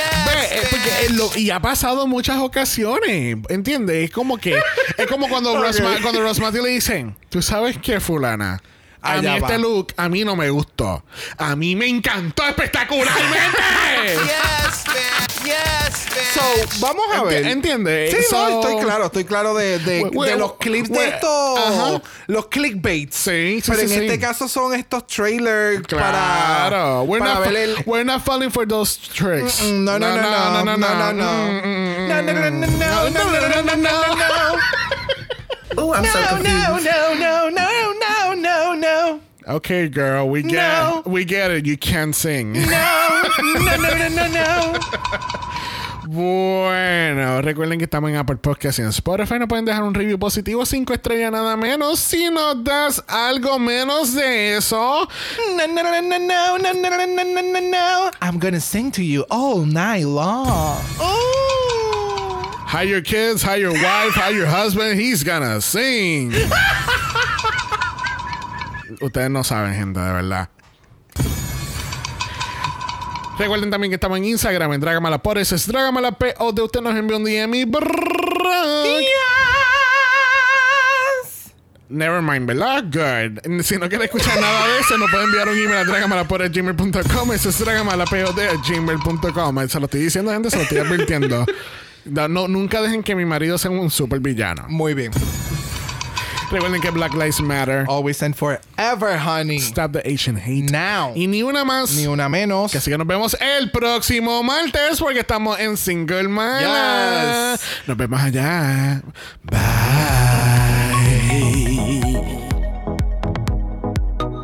eh, porque, eh, lo- y ha pasado muchas ocasiones, ¿entiendes? Es como que, es como cuando Ma- cuando le dicen, tú sabes qué, fulana. A Allá mí va. este look, a mí no me gustó. A mí me encantó espectacularmente. Yes, bitch. Yes, bitch. So, vamos a ver. ¿Entiendes? Sí, no, So- estoy claro, estoy claro de, de, We- we- de los clips de estos, Ajá. los clickbaits. Sí, sí, Pero sí, en sí. este caso son estos trailers Claro. para, we're, para not, ver el... we're not falling for those tricks. Mm, No, no, no, no, no, no, no, no. Mm, mm, mm, No, no, no, no, no, no, no, no, no, no, no. Ooh, I'm so No, confused. no, no, no, no, no, no. Okay, girl, we get No. we get it. You can't sing. No, no, no, no, no, no. Bueno, recuerden que estamos en Apple Podcast y en Spotify. Nos pueden dejar un review positivo, cinco estrellas nada menos. Si nos das algo menos de eso, No, no, no, no, no, no, no, no, no, no, no, no. I'm gonna sing to you all night long. Ooh. hire your kids, hire your wife, hire your husband. He's gonna sing. Ustedes no saben, gente, de verdad. Recuerden también que estamos en Instagram, en Dragamala por eso es Dragamala P o de usted nos envió un DM y brrrr. Never mind, ¿verdad? Good. Si no quiere escuchar nada de eso, nos puede enviar un email a dragamala.gmail.com. Eso es dragamala.gmail.com. Se lo estoy diciendo, gente, se lo estoy advirtiendo. No, nunca dejen que mi marido sea un super villano. Muy bien. Recuerden que Black Lives Matter. Always and forever, honey. Stop the Asian hate. Now. Y ni una más. Ni una menos. Así que nos vemos el próximo martes porque estamos en Single. Yes. Nos vemos allá. Bye.